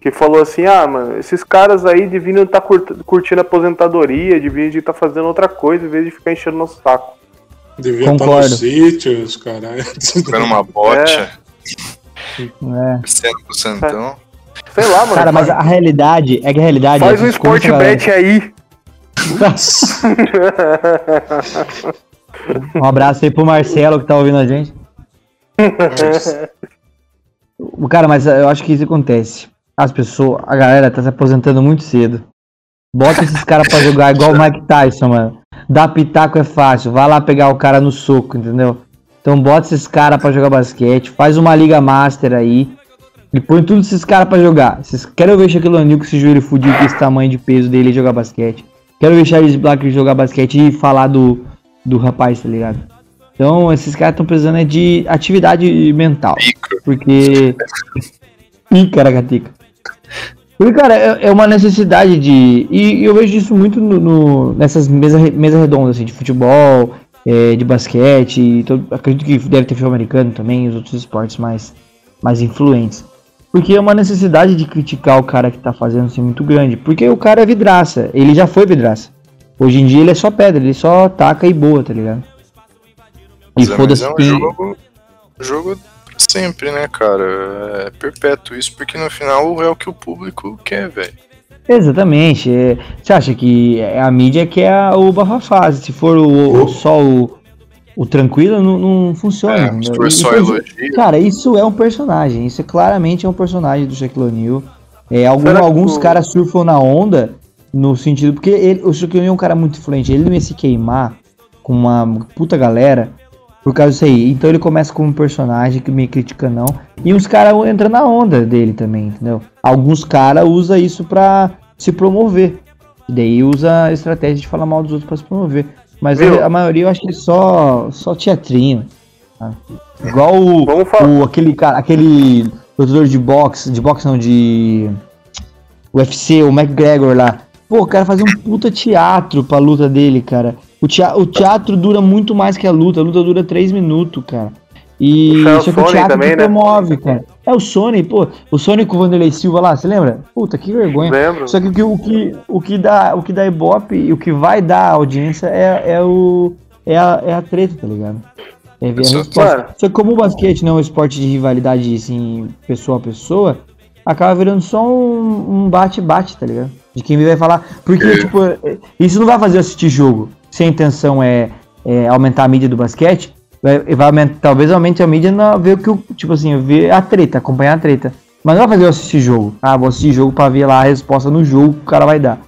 S4: Que falou assim, ah, mano, esses caras aí deviam estar curtindo a aposentadoria, deviam estar fazendo outra coisa, em vez de ficar enchendo nosso saco.
S2: Devia estar
S5: Concordo.
S2: nos sítios, caralho.
S3: Ficando uma bote,
S5: É.
S3: sendo pro Santão.
S4: Sei lá, mano.
S5: Cara, mas a realidade é que a realidade.
S4: faz
S5: é
S4: um sport bet aí.
S5: Um abraço aí pro Marcelo que tá ouvindo a gente. O Cara, mas eu acho que isso acontece. As pessoas, a galera tá se aposentando muito cedo. Bota esses caras pra jogar igual o Mike Tyson, mano. Dar pitaco é fácil. Vai lá pegar o cara no soco, entendeu? Então bota esses caras pra jogar basquete. Faz uma liga master aí. E põe tudo esses caras pra jogar. Vocês querem ver Shaquille O'Neal com esse joelho fudido, com esse tamanho de peso dele jogar basquete. Quero ver Charles Black jogar basquete e falar do, do rapaz, tá ligado? Então, esses caras estão precisando é de atividade mental. Porque. Icaracatica. Porque, cara, é, é uma necessidade de. E, e eu vejo isso muito no, no- nessas mesas mesa redondas, assim, de futebol, é, de basquete. E todo- acredito que deve ter futebol americano também, os outros esportes mais, mais influentes. Porque é uma necessidade de criticar o cara que tá fazendo assim muito grande. Porque o cara é vidraça. Ele já foi vidraça. Hoje em dia ele é só pedra, ele só taca e boa, tá ligado? E
S3: é-
S5: foda-se
S3: é um jogo, jogo sempre, né, cara? É perpétuo isso, porque no final é o que o público quer, velho.
S5: Exatamente. é, você acha que é a mídia que é a- o bafafá? Se for o, o- só o, o tranquilo, não, não funciona.
S3: É, se for só elogio.
S5: Cara, isso é um personagem. Isso é claramente é um personagem do Shaquille O'Neal. É, algum-
S4: que
S5: alguns
S4: o-
S5: caras surfam na onda no sentido. Porque ele, o Shaquille O'Neal é um cara muito influente. Ele não ia se queimar com uma puta galera por causa disso aí. Então ele começa como um personagem que me critica não. E uns caras entram na onda dele também, entendeu? Alguns caras usam isso pra se promover. E daí usa a estratégia de falar mal dos outros pra se promover. Mas a, maioria eu acho que é só, só teatrinho. tá? Igual o, o- aquele cara, aquele lutador de boxe, de boxe não, de UFC, o McGregor lá. Pô, o cara fazia um puta teatro pra luta dele, cara. O, tea- o teatro dura muito mais que a luta. A luta dura 3 minutos, cara. E
S4: o
S5: só que o teatro
S4: também,
S5: que
S4: né?
S5: promove, cara. É o Sony, pô. O Sony com o Vanderlei Silva lá, você lembra? Puta, que vergonha.
S4: Lembro.
S5: Só que o que, o que, o que dá, o que dá ibope e o que vai dar audiência é, é o é a, é a treta, tá ligado? É ver a resposta. Só que como o basquete não é um esporte de rivalidade assim, pessoa a pessoa, acaba virando só um um bate-bate, tá ligado? De quem vai falar. Porque,
S3: É.
S5: tipo, isso não vai fazer eu assistir jogo. Se a intenção é, é aumentar a mídia do basquete, vai, vai aumentar, talvez aumente a mídia na ver o que o. Tipo assim, ver a treta, acompanhar a treta. Mas não vai fazer eu assistir jogo. Ah, vou assistir jogo pra ver lá a resposta no jogo que o cara vai dar.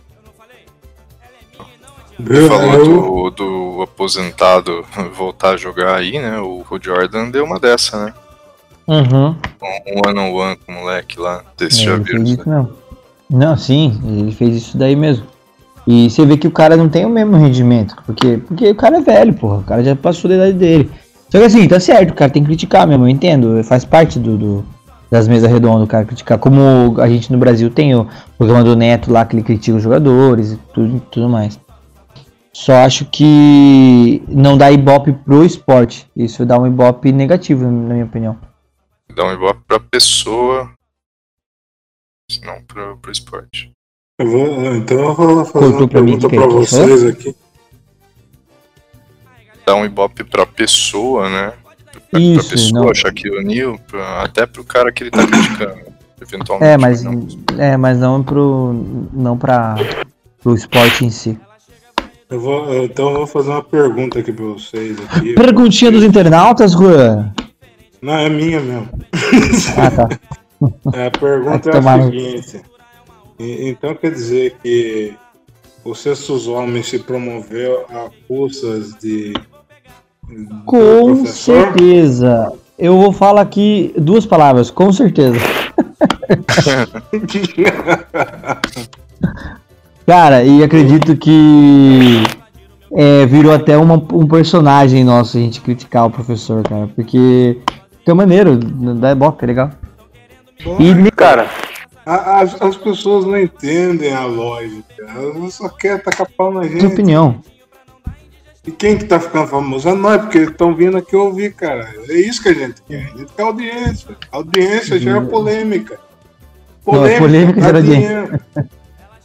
S2: Eu-
S3: Falou do, do aposentado voltar a jogar aí, né? O, o Jordan deu uma dessa, né?
S5: Uhum.
S3: Um one on one com o moleque lá. Vocês
S5: É,
S3: já viram isso
S5: mesmo. Não, sim, ele fez isso daí mesmo. E você vê que o cara não tem o mesmo rendimento. Porque, porque o cara é velho, porra. O cara já passou da idade dele. Só que assim, tá certo, o cara tem que criticar mesmo, eu entendo. Faz parte do, do- das mesas redondas o cara criticar. Como a gente no Brasil tem o programa do Neto lá que ele critica os jogadores e tudo, tudo mais. Só acho que não dá ibope pro esporte. Isso dá um ibope negativo, na minha opinião.
S3: Dá um ibope pra pessoa, não pro, pro esporte.
S2: Eu vou, então eu vou fazer
S5: Cortou
S2: uma
S5: pra
S2: pergunta pra
S5: que ele
S2: vocês aqui.
S3: Dá um ibope pra pessoa, né? Pra, pra
S5: Isso,
S3: pessoa,
S5: não.
S3: Shaquille O'Neal, pra- até pro cara que ele tá criticando. Eventualmente.
S5: É, mas
S3: não.
S5: é, mas não pro não para pro esporte em si.
S2: Eu vou, eu- então eu vou fazer uma pergunta aqui pra vocês aqui.
S5: Perguntinha dos internautas, Juan.
S2: Não, é minha mesmo.
S5: Ah, tá.
S2: A pergunta é a seguinte. Então quer dizer que o Cestos Homens se promoveu a custas de.
S5: Com certeza. Eu vou falar aqui duas palavras, com certeza. Cara, e acredito que é, virou até uma- um personagem nosso a gente criticar o professor, cara. Porque fica maneiro, dá boca, é legal. E
S4: Cara,
S2: A- As, as pessoas não entendem a lógica. Elas só querem tacar pau na gente.
S5: opinião.
S2: E quem que tá ficando famoso? É nós, porque eles estão vindo aqui ouvir, cara. É isso que a gente quer. A gente quer audiência. A audiência gera polêmica.
S5: Não, a polêmica
S2: dá
S5: gera
S2: dinheiro.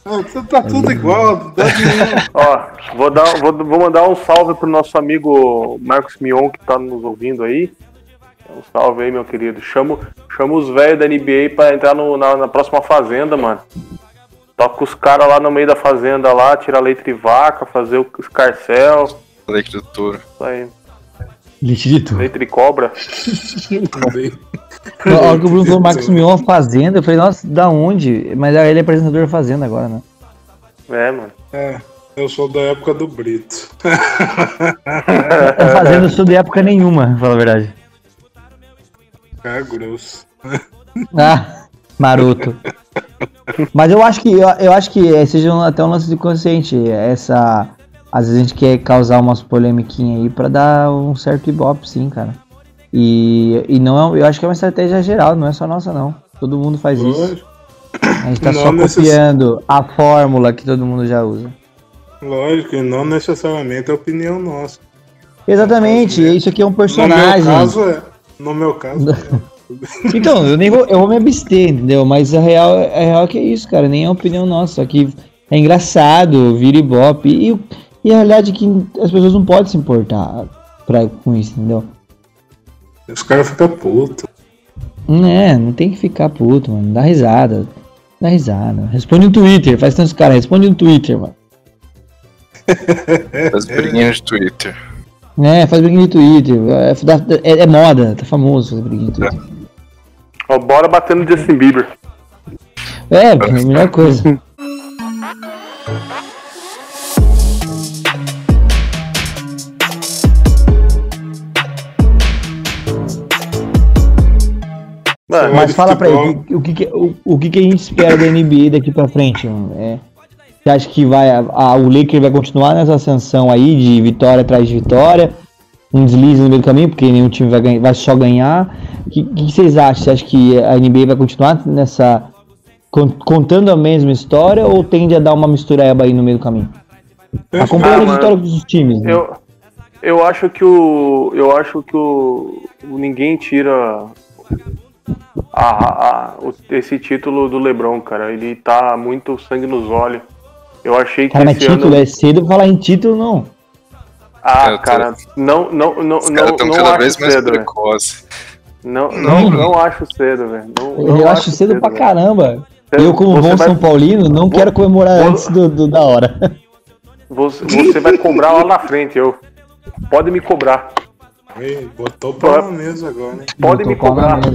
S2: Ah, tá- tá tudo igual, dá dinheiro.
S4: ó, vou, dar, vou, vou mandar um salve pro nosso amigo Marcos Mion que tá nos ouvindo aí. Um salve aí, meu querido. Chamo, chamo os velhos da NBA pra entrar no- na, na próxima fazenda, mano. Toca os caras lá no meio da fazenda lá, tirar leite de vaca, fazer o escarcel.
S3: Leite do touro.
S4: Isso aí.
S5: Leite de tudo.
S4: Leite de cobra.
S5: Na hora que o Bruno falou Marcos Mion Fazenda, eu falei, nossa, da onde? Mas ele é apresentador da Fazenda agora, né?
S4: É, mano.
S2: É, eu sou da época do Brito.
S5: A Fazenda eu sou de época nenhuma, pra falar a verdade.
S2: É grosso.
S5: Ah, maroto. Mas eu acho que eu, eu acho que seja um- até um lance de consciente. Essa. Às vezes a gente quer causar umas polemiquinhas aí pra dar um certo ibope, sim, cara. E, e não é, eu acho que é uma estratégia geral, não é só nossa, não. Todo mundo faz isso. A gente tá
S2: Não
S5: só
S2: necess-
S5: copiando a fórmula que todo mundo já usa.
S2: lógico, e não necessariamente é opinião nossa.
S5: Exatamente, isso aqui é um
S2: No
S5: personagem.
S2: meu caso é. No meu caso.
S5: Então, eu nem vou, eu vou me abster, entendeu? Mas a real, a real é que é isso, cara. Nem é opinião nossa. Só que é engraçado, vira ibope. E, e a realidade é que as pessoas não podem se importar pra, com isso, entendeu?
S2: Os caras ficam putos.
S5: Não é, não tem que ficar puto, mano. Dá risada. Dá risada. Responde no Twitter, faz tantos caras. Responde no Twitter, mano.
S3: As briguinhas de Twitter.
S5: É, faz briguinha no Twitter. É, é- é moda, tá famoso fazer briguinha no Twitter.
S4: Ó, bora bater no Justin Bieber.
S5: É, a melhor coisa.
S4: Mano,
S5: Mas
S2: de
S5: fala pra ele, o que, que- o, o que, que a gente espera da NBA daqui pra frente? mano? É, você acha que vai, a, a- o Lakers vai continuar nessa ascensão aí de vitória atrás de vitória? Um deslize no meio do caminho, porque nenhum time vai, ganhar, vai só ganhar. O que, que vocês acham? Você acha que a NBA vai continuar nessa. con- contando a mesma história ou tende a dar uma mistureba aí no meio do caminho? Acompanhando
S4: Ah,
S5: as
S4: mano,
S5: vitórias dos times. né?
S4: Eu, eu acho que o. Eu acho que o. ninguém tira a- a- o- esse título do Lebron, cara. Ele tá muito sangue nos olhos. Eu achei que
S5: Cara, mas
S4: esse
S5: título
S4: ano.
S5: é cedo falar em título, não.
S4: Ah,
S3: tô-
S4: cara, não, não, não,
S3: Os
S4: não, não
S3: cada
S4: acho
S3: vez mais
S4: cedo, velho.
S3: precoces.
S4: Não, não, não acho cedo, velho. Não
S5: Eu acho cedo pra
S4: velho.
S5: caramba.
S4: Você-
S5: Eu, como bom
S4: vai-
S5: São Paulino, não
S4: Vou-
S5: quero comemorar
S4: vou-
S5: antes do, do- da hora.
S4: Você, você vai cobrar lá na frente, eu. Pode me cobrar.
S2: Aí, botou pau na mesa agora, né?
S4: Pode me
S5: Botou na
S4: cobrar.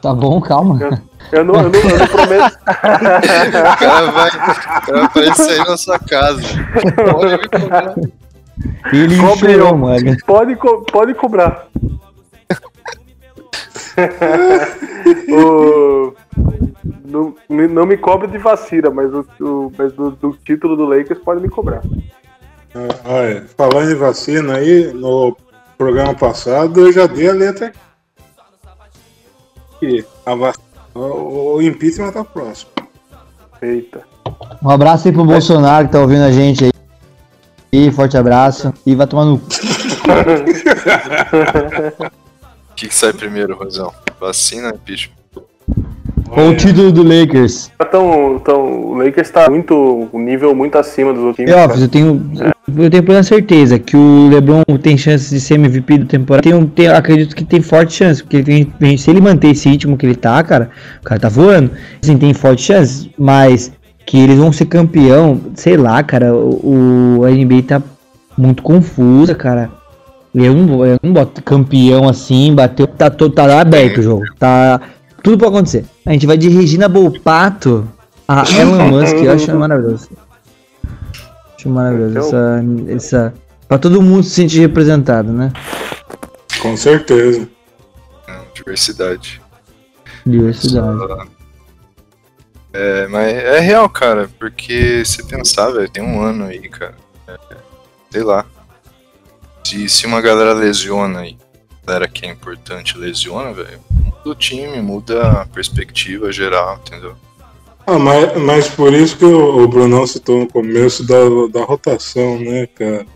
S5: Tá bom, calma.
S4: Eu não, eu não, eu não prometo.
S3: O cara vai, o cara vai sair na sua casa. Pode me cobrar.
S5: Ele
S4: Cobre
S5: chorou,
S4: eu.
S5: mano.
S4: Pode, co- pode cobrar. O- não, me- não me cobre de vacina, mas, o, o- mas do, do título do Lakers pode me cobrar.
S2: Ah, Olha, falando em vacina aí, no programa passado eu já dei a letra aqui. Que a vac... o, o impeachment tá próximo.
S4: Eita.
S5: Um abraço aí pro Bolsonaro que tá ouvindo a gente aí. E forte abraço. E vai tomar no cu.
S3: O que, que sai primeiro, Rosão? Vacina, impeachment?
S5: Ou o título do Lakers.
S4: Então, então, o Lakers tá muito, um nível muito acima dos outros times.
S5: ó,
S4: cara.
S5: eu tenho, eu tenho plena certeza que o LeBron tem chance de ser MVP do temporada. Tem, tem- acredito que tem forte chance, porque tem- se ele manter esse ritmo que ele tá, cara, o cara tá voando. Assim, tem forte chance, mas que eles vão ser campeão, sei lá, cara, o, o NBA tá muito confusa, cara. Eu não, eu não boto campeão assim, bateu, tá todo tá aberto o jogo. Tá, tudo pode acontecer. A gente vai de Regina Bolpato a Elon Musk, eu acho maravilhoso. Acho maravilhoso. Essa, essa, pra todo mundo se sentir representado, né?
S2: Com certeza.
S3: Não, diversidade.
S5: Diversidade.
S3: É, mas é real, cara, porque se pensar, velho, tem um ano aí, cara. É, sei lá. Se, se uma galera lesiona aí, galera que é importante lesiona, velho, muda o time, muda a perspectiva geral, entendeu?
S2: Ah, mas, mas por isso que o, o Brunão citou no começo da, da rotação, né, cara?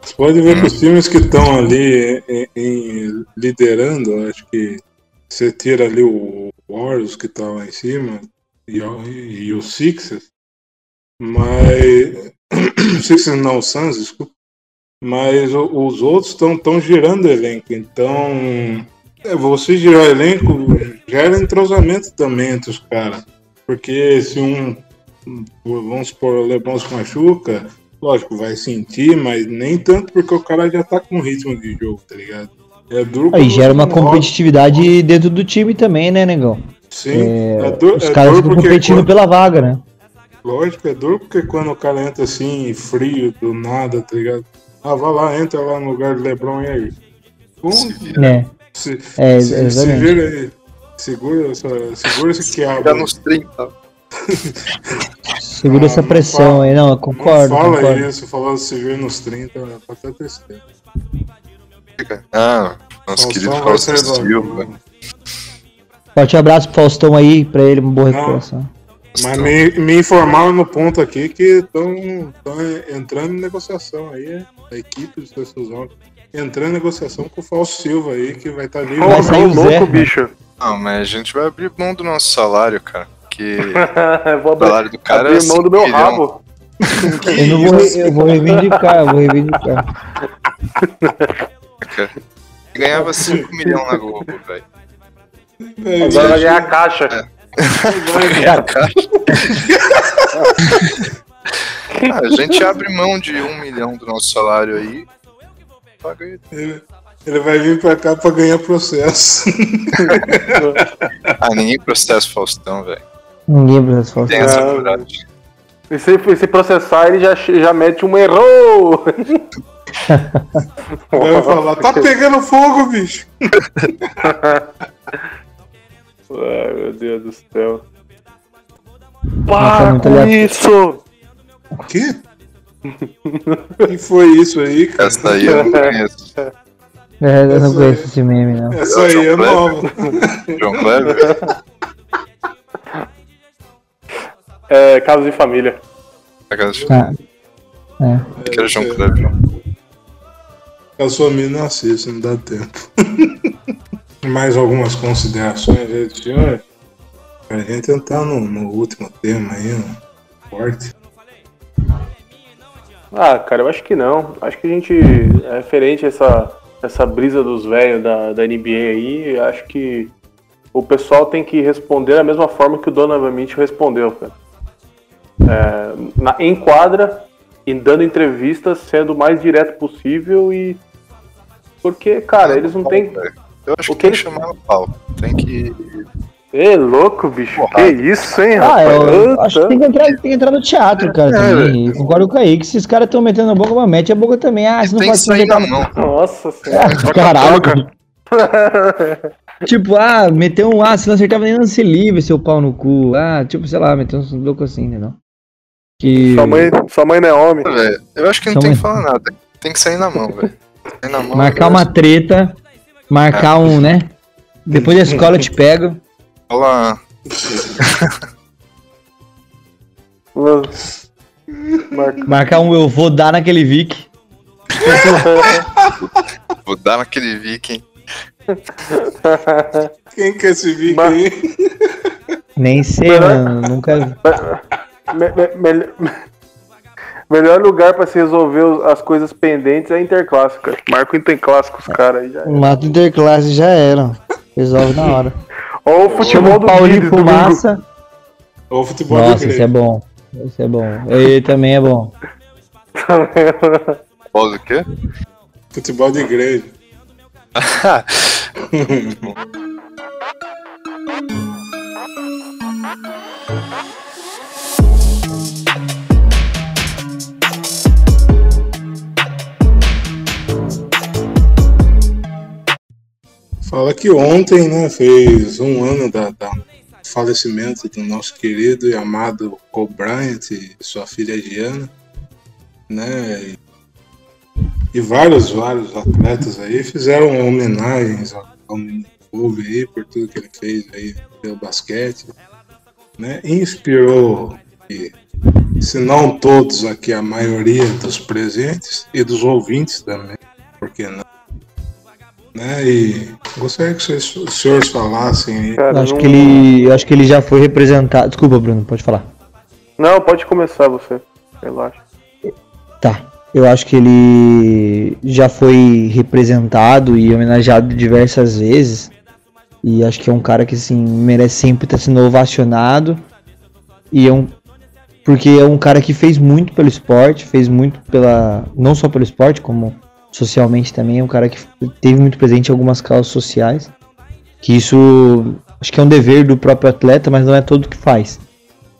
S2: Você pode ver que os times que estão ali em- em- liderando, acho que você tira ali o Warriors que tá lá em cima e, o- e o Sixers, mas Sixers não, o Suns, desculpa. Mas o- os outros estão tão girando elenco, então é, você girar elenco gera entrosamento também entre os caras. Porque se um, vamos supor, o Lebron se machuca, lógico, vai sentir, mas nem tanto porque o cara já tá com ritmo de jogo, tá ligado? É duro
S5: Aí gera uma competitividade dentro do time também, né, negão?
S2: Sim, é, duro,
S5: Os
S2: é
S5: caras ficam competindo
S2: quando-
S5: pela vaga, né?
S2: Lógico, é duro porque quando o cara entra assim, frio, do nada, tá ligado? Ah, vai lá, entra lá no lugar do Lebron e aí.
S3: Vira.
S5: É,
S2: se,
S5: é
S2: se, se vira aí. Segura, essa, segura esse quiabo. Aí.
S3: nos 30.
S5: Segura
S2: Ah,
S5: essa
S2: não
S5: pressão
S2: fala-
S5: aí, não, eu
S2: Não
S5: concordo,
S2: fala
S5: concordo.
S2: isso, falando se vira nos 30, tá até tristeza.
S3: Ah, nosso querido
S2: Faustão
S3: Silva.
S2: do-
S5: Forte abraço pro Faustão aí, pra ele, uma boa
S2: Não.
S5: recuperação.
S2: Mas me, me informaram no ponto aqui que estão entrando em negociação aí, a equipe dos Testosterone entrando em negociação com o Fausto Silva aí, que vai estar livre.
S5: Vai sair o
S4: louco,
S5: né?
S4: bicho.
S3: Não, mas a gente vai abrir mão do nosso salário, cara. Porque
S4: Vou
S3: o
S4: abrir,
S3: salário do cara
S4: abrir
S3: é
S4: mão do
S3: 5
S4: meu
S3: milhão.
S4: rabo.
S5: Eu, não vou, eu vou reivindicar, eu vou reivindicar.
S3: ganhava 5 milhões na Globo, velho.
S4: Agora vai ganhar a caixa.
S3: Ah, a gente abre mão de 1 milhão do nosso salário aí. Paga ele.
S2: Ele, vai vir pra cá pra ganhar processo.
S3: Ah, ninguém processa o Faustão, velho.
S5: Ninguém precisa falar.
S3: Tem essa
S4: Ah,
S3: coragem.
S4: E se, se processar, ele já, já mete um errou.
S2: vai falar, tá pegando fogo, bicho.
S4: Ai, meu Deus do céu.
S5: Nossa,
S4: Para com isso!
S2: O quê? que foi isso aí, cara?
S3: Essa aí eu não conheço.
S5: É, eu não conheço esse meme, não.
S2: Essa aí é nova.
S3: João Kleber?
S4: É, casos de família.
S5: Ah,
S3: Que era João Kleber.
S2: A sua mina assiste, não dá tempo. Mais algumas considerações aí do senhor? Pra gente entrar no, no último tema aí, no forte.
S4: Ah, cara, eu acho que não. Acho que a gente, é referente a essa, essa brisa dos velhos da, da NBA aí, acho que o pessoal tem que responder da mesma forma que o Donovan Mitchell respondeu, cara. É, na, em quadra e dando entrevistas, sendo o mais direto possível e. Porque, cara, eles não têm.
S3: Eu acho
S4: O
S3: que tem que
S4: que
S3: chamar o pau. Tem que
S4: É louco, bicho.
S3: Porra.
S4: Que isso, hein,
S5: Ah,
S4: rapaz?
S5: eu, eu
S4: Puta.
S5: acho que tem que entrar, tem que entrar no teatro, cara,
S3: É,
S5: também. Eu concordo com o Kaique. Se os caras estão metendo a boca, mas mete a boca também. Ah, se não
S3: Tem que
S5: faz
S3: sair
S5: tá...
S3: mão.
S4: Nossa senhora.
S5: Ah, Caralho,
S4: troca.
S5: cara. Tipo, ah, meteu um ah, se não acertava nem lance livre, seu pau no cu. Ah, tipo, sei lá, meteu uns loucos assim, né? Não? Que.
S4: Sua mãe, sua mãe não é homem.
S3: Eu acho que não
S5: Só
S3: tem
S5: um-
S3: que falar nada. Tem que sair na mão, velho. Mão.
S5: Marcar uma treta, marcar um, né? Depois da escola eu te pego.
S3: Fala.
S4: Marca.
S5: Marcar um eu vou dar naquele Vic.
S3: Vou dar naquele viking.
S2: Quem que é esse Vic
S4: Mas-
S2: aí?
S5: Nem sei,
S4: Melhor-
S5: mano. Nunca vi.
S4: Me- me- melhor- Melhor lugar pra se resolver as coisas pendentes é interclasse, cara. Marca o interclasse com os caras aí já. é.
S5: Mato interclasse já era. Resolve na hora.
S4: Ou o futebol
S5: o
S4: do
S5: Paulinho. Fumaça.
S2: Ou futebol
S5: Nossa,
S2: de
S5: esse
S2: igreja.
S5: é bom. Esse é bom. Ele também é bom.
S3: Pode o quê?
S2: Futebol de igreja. Fala que ontem, né, fez um ano da, da falecimento do nosso querido e amado Kobe Bryant e sua filha Gianna, né, e, e vários, vários atletas aí fizeram homenagens ao, Kobe aí por tudo que ele fez aí pelo basquete, né, inspirou, e, se não todos aqui, a maioria dos presentes e dos ouvintes também, por que não? Né, e gostaria que vocês, os senhores falassem
S4: Cara,
S5: Eu acho
S4: não-
S5: que ele. Eu acho que ele já foi representado. Desculpa, Bruno, pode falar.
S4: Não, pode começar você. Relaxa.
S5: Tá. Eu acho que ele já foi representado e homenageado diversas vezes. E acho que é um cara que assim, merece sempre estar sendo ovacionado. E é um. Porque é um cara que fez muito pelo esporte, fez muito pela. Não só pelo esporte, como socialmente também. É um cara que teve muito presente em algumas causas sociais. Que isso acho que é um dever do próprio atleta, mas não é todo que faz.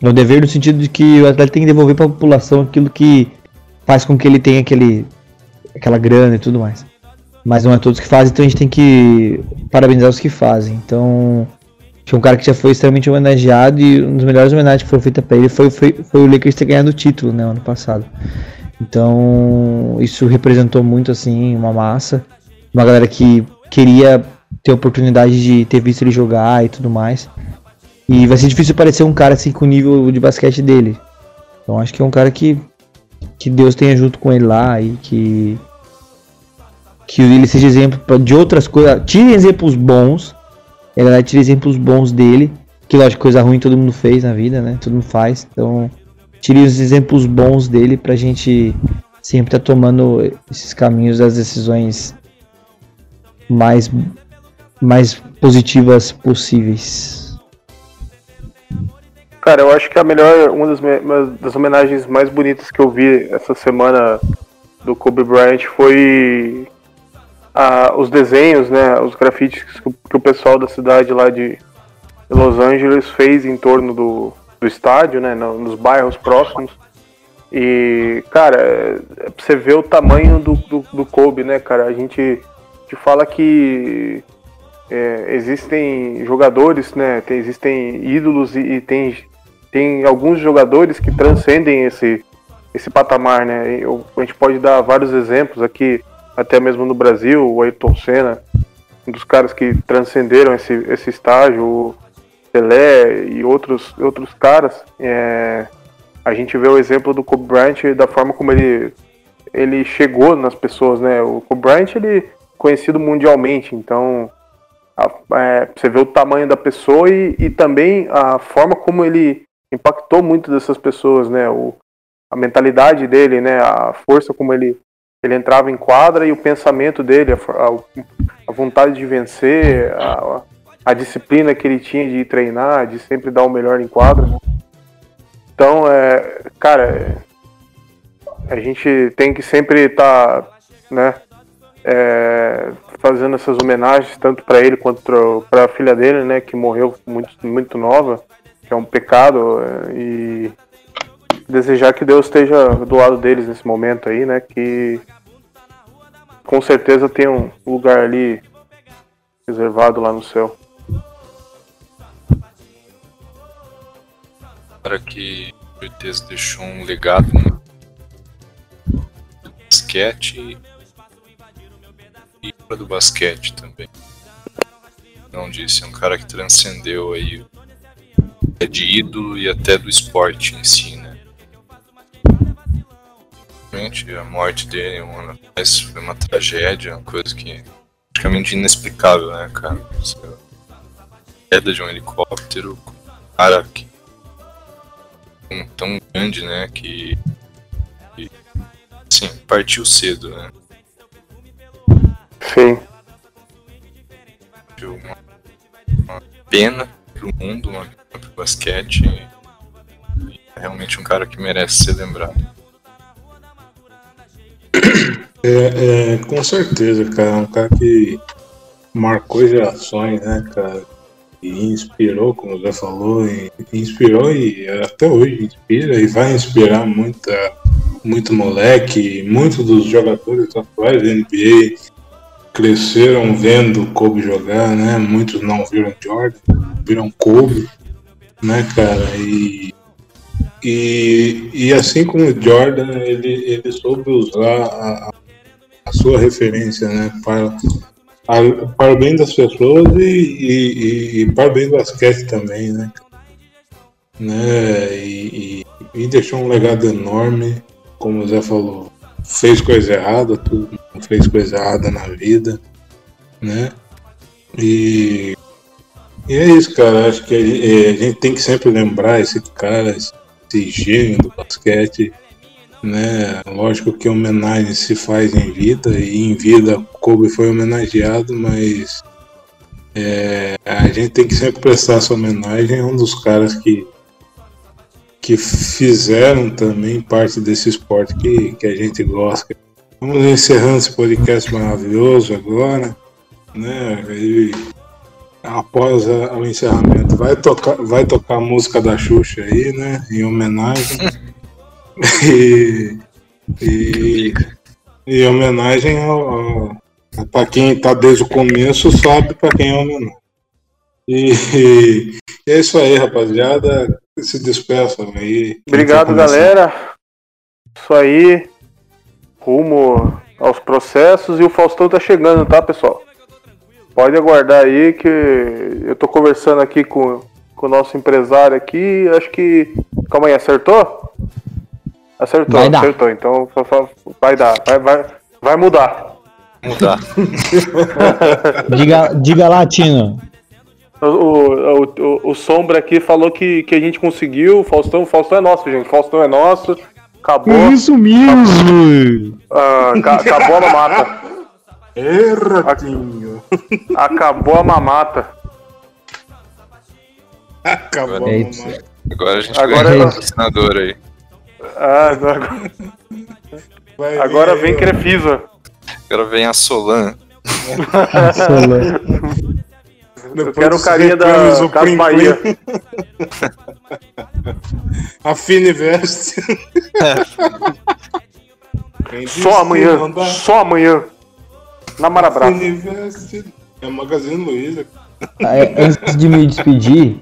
S5: É um dever no sentido de que o atleta tem que devolver para a população aquilo que faz com que ele tenha aquele, aquela grana e tudo mais. Mas não é todos que fazem, então a gente tem que parabenizar os que fazem. Então, tinha um cara que já foi extremamente homenageado e uma das melhores homenagens que foram feitas para ele foi, foi, foi o Lakers ter ganhado o título, né, ano passado. Então, isso representou muito, assim, uma massa. Uma galera que queria ter oportunidade de ter visto ele jogar e tudo mais. E vai ser difícil parecer um cara assim com o nível de basquete dele. Então acho que é um cara que que Deus tenha junto com ele lá e que que ele seja exemplo de outras coisas. Tire exemplos bons. Ele vai tirar exemplos bons dele. Que lógico, coisa ruim todo mundo fez na vida, né? Todo mundo faz. Então, tire os exemplos bons dele pra gente sempre estar tomando esses caminhos das decisões mais mais positivas possíveis.
S4: Cara, eu acho que a melhor, uma das, uma das homenagens mais bonitas que eu vi essa semana do Kobe Bryant foi a- os desenhos, né, os grafites que, que o pessoal da cidade lá de Los Angeles fez em torno do, do estádio, né, no- nos bairros próximos. E, cara, é, é você ver o tamanho do, do, do Kobe, né, cara? A gente, gente fala que é, existem jogadores, né? Tem, existem ídolos e, e tem, tem alguns jogadores que transcendem esse, esse patamar, né? Eu- a gente pode dar vários exemplos aqui, até mesmo no Brasil, o Ayrton Senna, um dos caras que transcenderam esse, esse estágio, o Pelé e outros, outros caras. É, a gente vê o exemplo do Kobe Bryant da forma como ele, ele chegou nas pessoas, né? O Kobe Bryant, ele é conhecido mundialmente, então a- é, você vê o tamanho da pessoa e, e também a forma como ele impactou muito dessas pessoas, né? O, a mentalidade dele, né? A força como ele, ele entrava em quadra e o pensamento dele, a, a- a vontade de vencer, a, a disciplina que ele tinha de treinar, de sempre dar o melhor em quadra. Então, é, cara, a gente tem que sempre estar, né? é, fazendo essas homenagens tanto para ele quanto para a filha dele, né, que morreu muito muito nova, que é um pecado e desejar que Deus esteja do lado deles nesse momento aí, né, que com certeza tem um lugar ali reservado lá no céu.
S3: Para que certeza deixou um legado no basquete e para do basquete também. Não disse, é um cara que transcendeu aí é de ídolo e até do esporte em si, né? Realmente, a morte dele um ano atrás foi uma tragédia, uma coisa que praticamente inexplicável, né, cara? Queda de um helicóptero, cara que tão grande, né, que, que sim, partiu cedo, né?
S4: Sim.
S3: Uma, uma pena pro mundo, uma pena pro basquete. É realmente um cara que merece ser lembrado.
S2: É, é, com certeza, cara. Um cara que marcou gerações, né, cara? Inspirou, como Zé falou, inspirou e até hoje inspira e vai inspirar muita, muito moleque, muitos dos jogadores atuais da NBA cresceram vendo Kobe jogar, né? Muitos não viram Jordan, viram Kobe, né, cara? E, e, e assim como o Jordan, ele, ele soube usar a, a sua referência, né, para, a, para o bem das pessoas e, e, e, para o bem do basquete também, né? né? E, e, deixou um legado enorme, como o Zé falou, fez coisa errada, tudo fez coisa errada na vida, né? E, e é isso, cara. Acho que a, é, a gente tem que sempre lembrar esse cara, esse, esse gênio do basquete, né? Lógico que homenagem se faz em vida e em vida Kobe foi homenageado, mas é, a gente tem que sempre prestar essa homenagem a um dos caras que que fizeram também parte desse esporte que, que a gente gosta. Vamos encerrando esse podcast maravilhoso agora, né? E após a, o encerramento vai tocar, vai tocar a música da Xuxa aí, né? Em homenagem. e, e, e homenagem ao, ao para quem está desde o começo sabe para quem é homenagem. E, e, é isso aí, rapaziada. Se despeça aí.
S4: Obrigado, galera. Isso aí. Rumo aos processos e o Faustão tá chegando, tá, pessoal? Pode aguardar aí que eu tô conversando aqui com, com o nosso empresário aqui. Acho que. Calma aí, acertou? Acertou, vai acertou. Dar. Então vai dar, vai, vai, vai mudar.
S3: Mudar.
S5: diga, diga lá, Tino.
S4: O, o, o, o, Sombra aqui falou que, que a gente conseguiu. O Faustão, Faustão é nosso, gente. Faustão é nosso. Acabou.
S5: Isso mesmo!
S4: Ah, acabou a mamata.
S2: Erratinho.
S4: Acabou a mamata.
S2: Acabou
S3: agora,
S2: a mamata.
S3: Agora a gente agora ganha é... patrocinador aí.
S4: Ah, agora, agora vem Crefisa.
S3: Agora vem a Solan.
S5: a Solan.
S4: Eu quero o carinha da o Bahia.
S2: a Fininvest.
S4: Só amanhã. Só amanhã. Na Marabra.
S2: É o Magazine Luiza.
S5: É, antes de me despedir,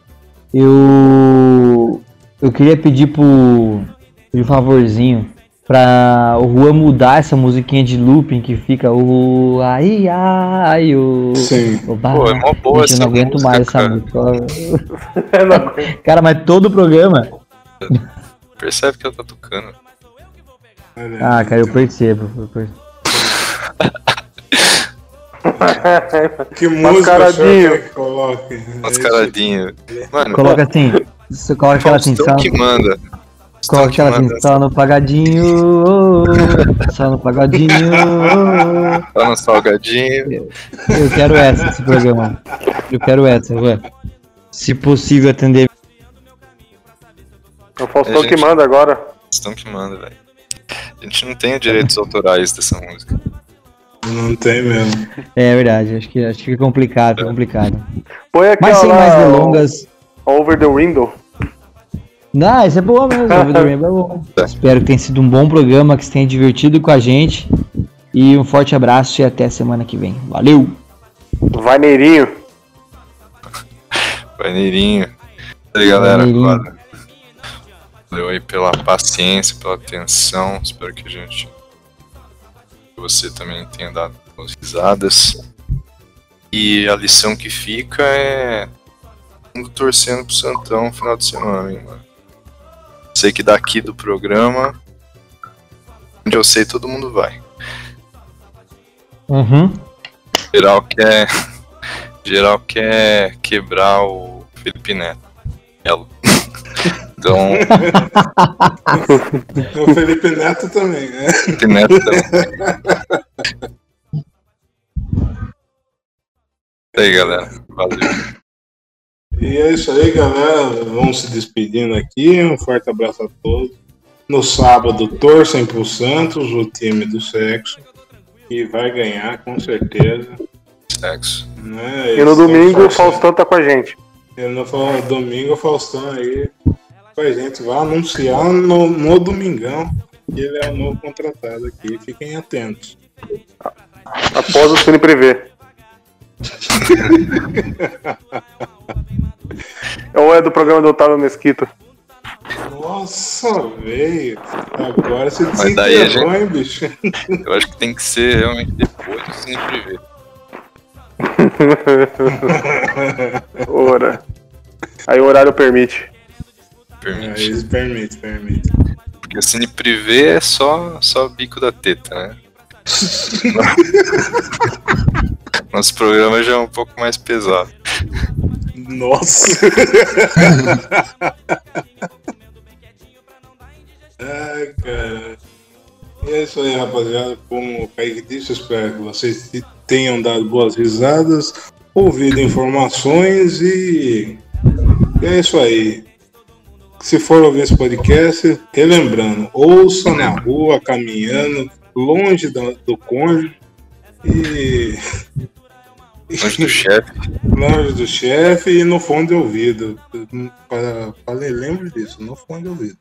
S5: eu. Eu queria pedir pro. Um favorzinho pra o Juan mudar essa musiquinha de looping que fica o ai ai o
S2: Sim.
S5: O Pô,
S3: é mó boa
S5: Gente, eu não aguento
S3: música,
S5: mais
S3: cara.
S5: essa música. cara, mas todo o programa.
S3: Percebe que ela tá tocando.
S5: Ah, cara, eu percebo. Eu percebo.
S2: que música
S4: Mascaradinho.
S2: que coloque?
S3: Mascaradinho. Mano,
S5: Coloca assim. Você coloca aquela assim,
S3: que manda.
S5: Coloca
S3: que
S5: aquela assim,
S3: manda.
S5: só no pagadinho. oh, só no pagadinho. oh.
S3: Tá no salgadinho.
S5: Eu quero essa, esse programa. Eu quero essa, ué. Se possível, atender.
S4: É o Faustão
S3: É, gente.
S4: que manda agora.
S3: Faustão que manda, velho. A gente não tem direitos autorais dessa música.
S2: Não tem mesmo.
S5: É verdade, acho que, acho que fica complicado, fica complicado.
S4: Põe aqui,
S5: Mas sem
S4: lá,
S5: mais delongas.
S4: Over the window.
S5: Não, isso é boa mesmo, Over the Rainbow é bom. Espero que tenha sido um bom programa, que você tenha divertido com a gente. E um forte abraço e até semana que vem. Valeu!
S4: Vai Neirinho.
S3: Baneirinho. E aí, galera. Valeu. Valeu aí pela paciência, pela atenção. Espero que a gente. que você também tenha dado boas risadas. E a lição que fica é. torcendo pro Santão no final de semana, hein, mano. Sei que daqui do programa. Onde eu sei, todo mundo vai.
S5: Uhum.
S3: Geral quer. Geral quer quebrar o Felipe Neto. Melo. Então,
S2: O Felipe Neto também, né?
S3: Felipe Neto também. E aí, galera. Valeu.
S2: E é isso aí, galera. Vamos se despedindo aqui. Um forte abraço a todos. No sábado, torcem pro Santos, o time do sexo. E vai ganhar, com certeza.
S3: Sexo.
S2: Né?
S4: E no
S2: Eles
S4: domingo o Faustão tá com a gente.
S2: E no domingo, o Faustão aí com a gente vai anunciar no, no domingão que ele é o novo contratado aqui. Fiquem atentos.
S4: Após o Cine Privé. Ou é do programa do Otávio Mesquita?
S2: Nossa, velho. Agora você
S3: Mas daí a
S2: desenterrou, hein, bicho?
S3: Eu acho que tem que ser realmente depois do Cine Privé.
S4: Ora. Aí o horário permite.
S2: É,
S3: Permite.
S2: eles permitem, permitem.
S3: Porque o Cine Privé é só, só bico da teta, né? Nosso programa já é um pouco mais pesado.
S2: Nossa! Ai, cara. E é isso aí, rapaziada. Como o Kaique disse, espero que vocês tenham dado boas risadas, ouvido informações e. e é isso aí. Se for ouvir esse podcast, relembrando, ouça na rua, caminhando, longe do, do cônjuge e.
S3: Longe do chefe.
S2: Longe do chefe e no fone de ouvido. Para- Falei, lembro disso, no fone de ouvido.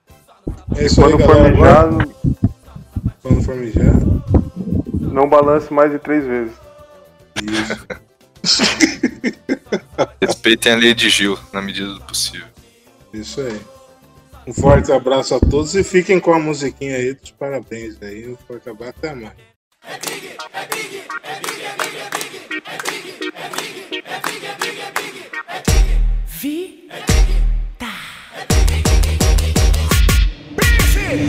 S2: É isso aí,
S4: Quando
S2: galera.
S4: mijar,
S2: Agora, Quando for mijar.
S4: não balance mais de três vezes.
S2: Isso,
S3: Respeitem a lei de Gil, na medida do possível.
S2: isso aí. Um forte abraço a todos e fiquem com a musiquinha aí dos parabéns aí. Um forte abraço, até mais. Vita.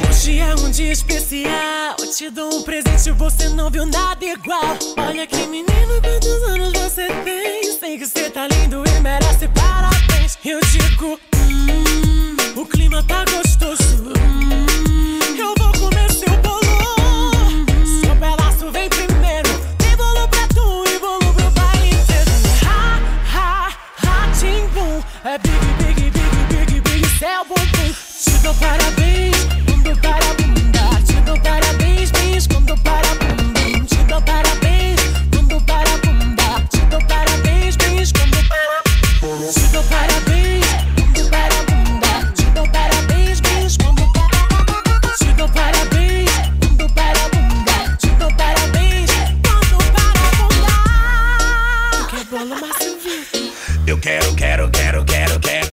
S6: Hoje é um dia especial. Eu te dou um presente, você não viu nada igual. Olha que menino, quantos anos você tem? Sei que você tá lindo e merece parabéns. Eu digo, hum, o clima tá gostoso. Hum, eu É big, big, big, big, big, big, céu bom, bom. Te dou parabéns.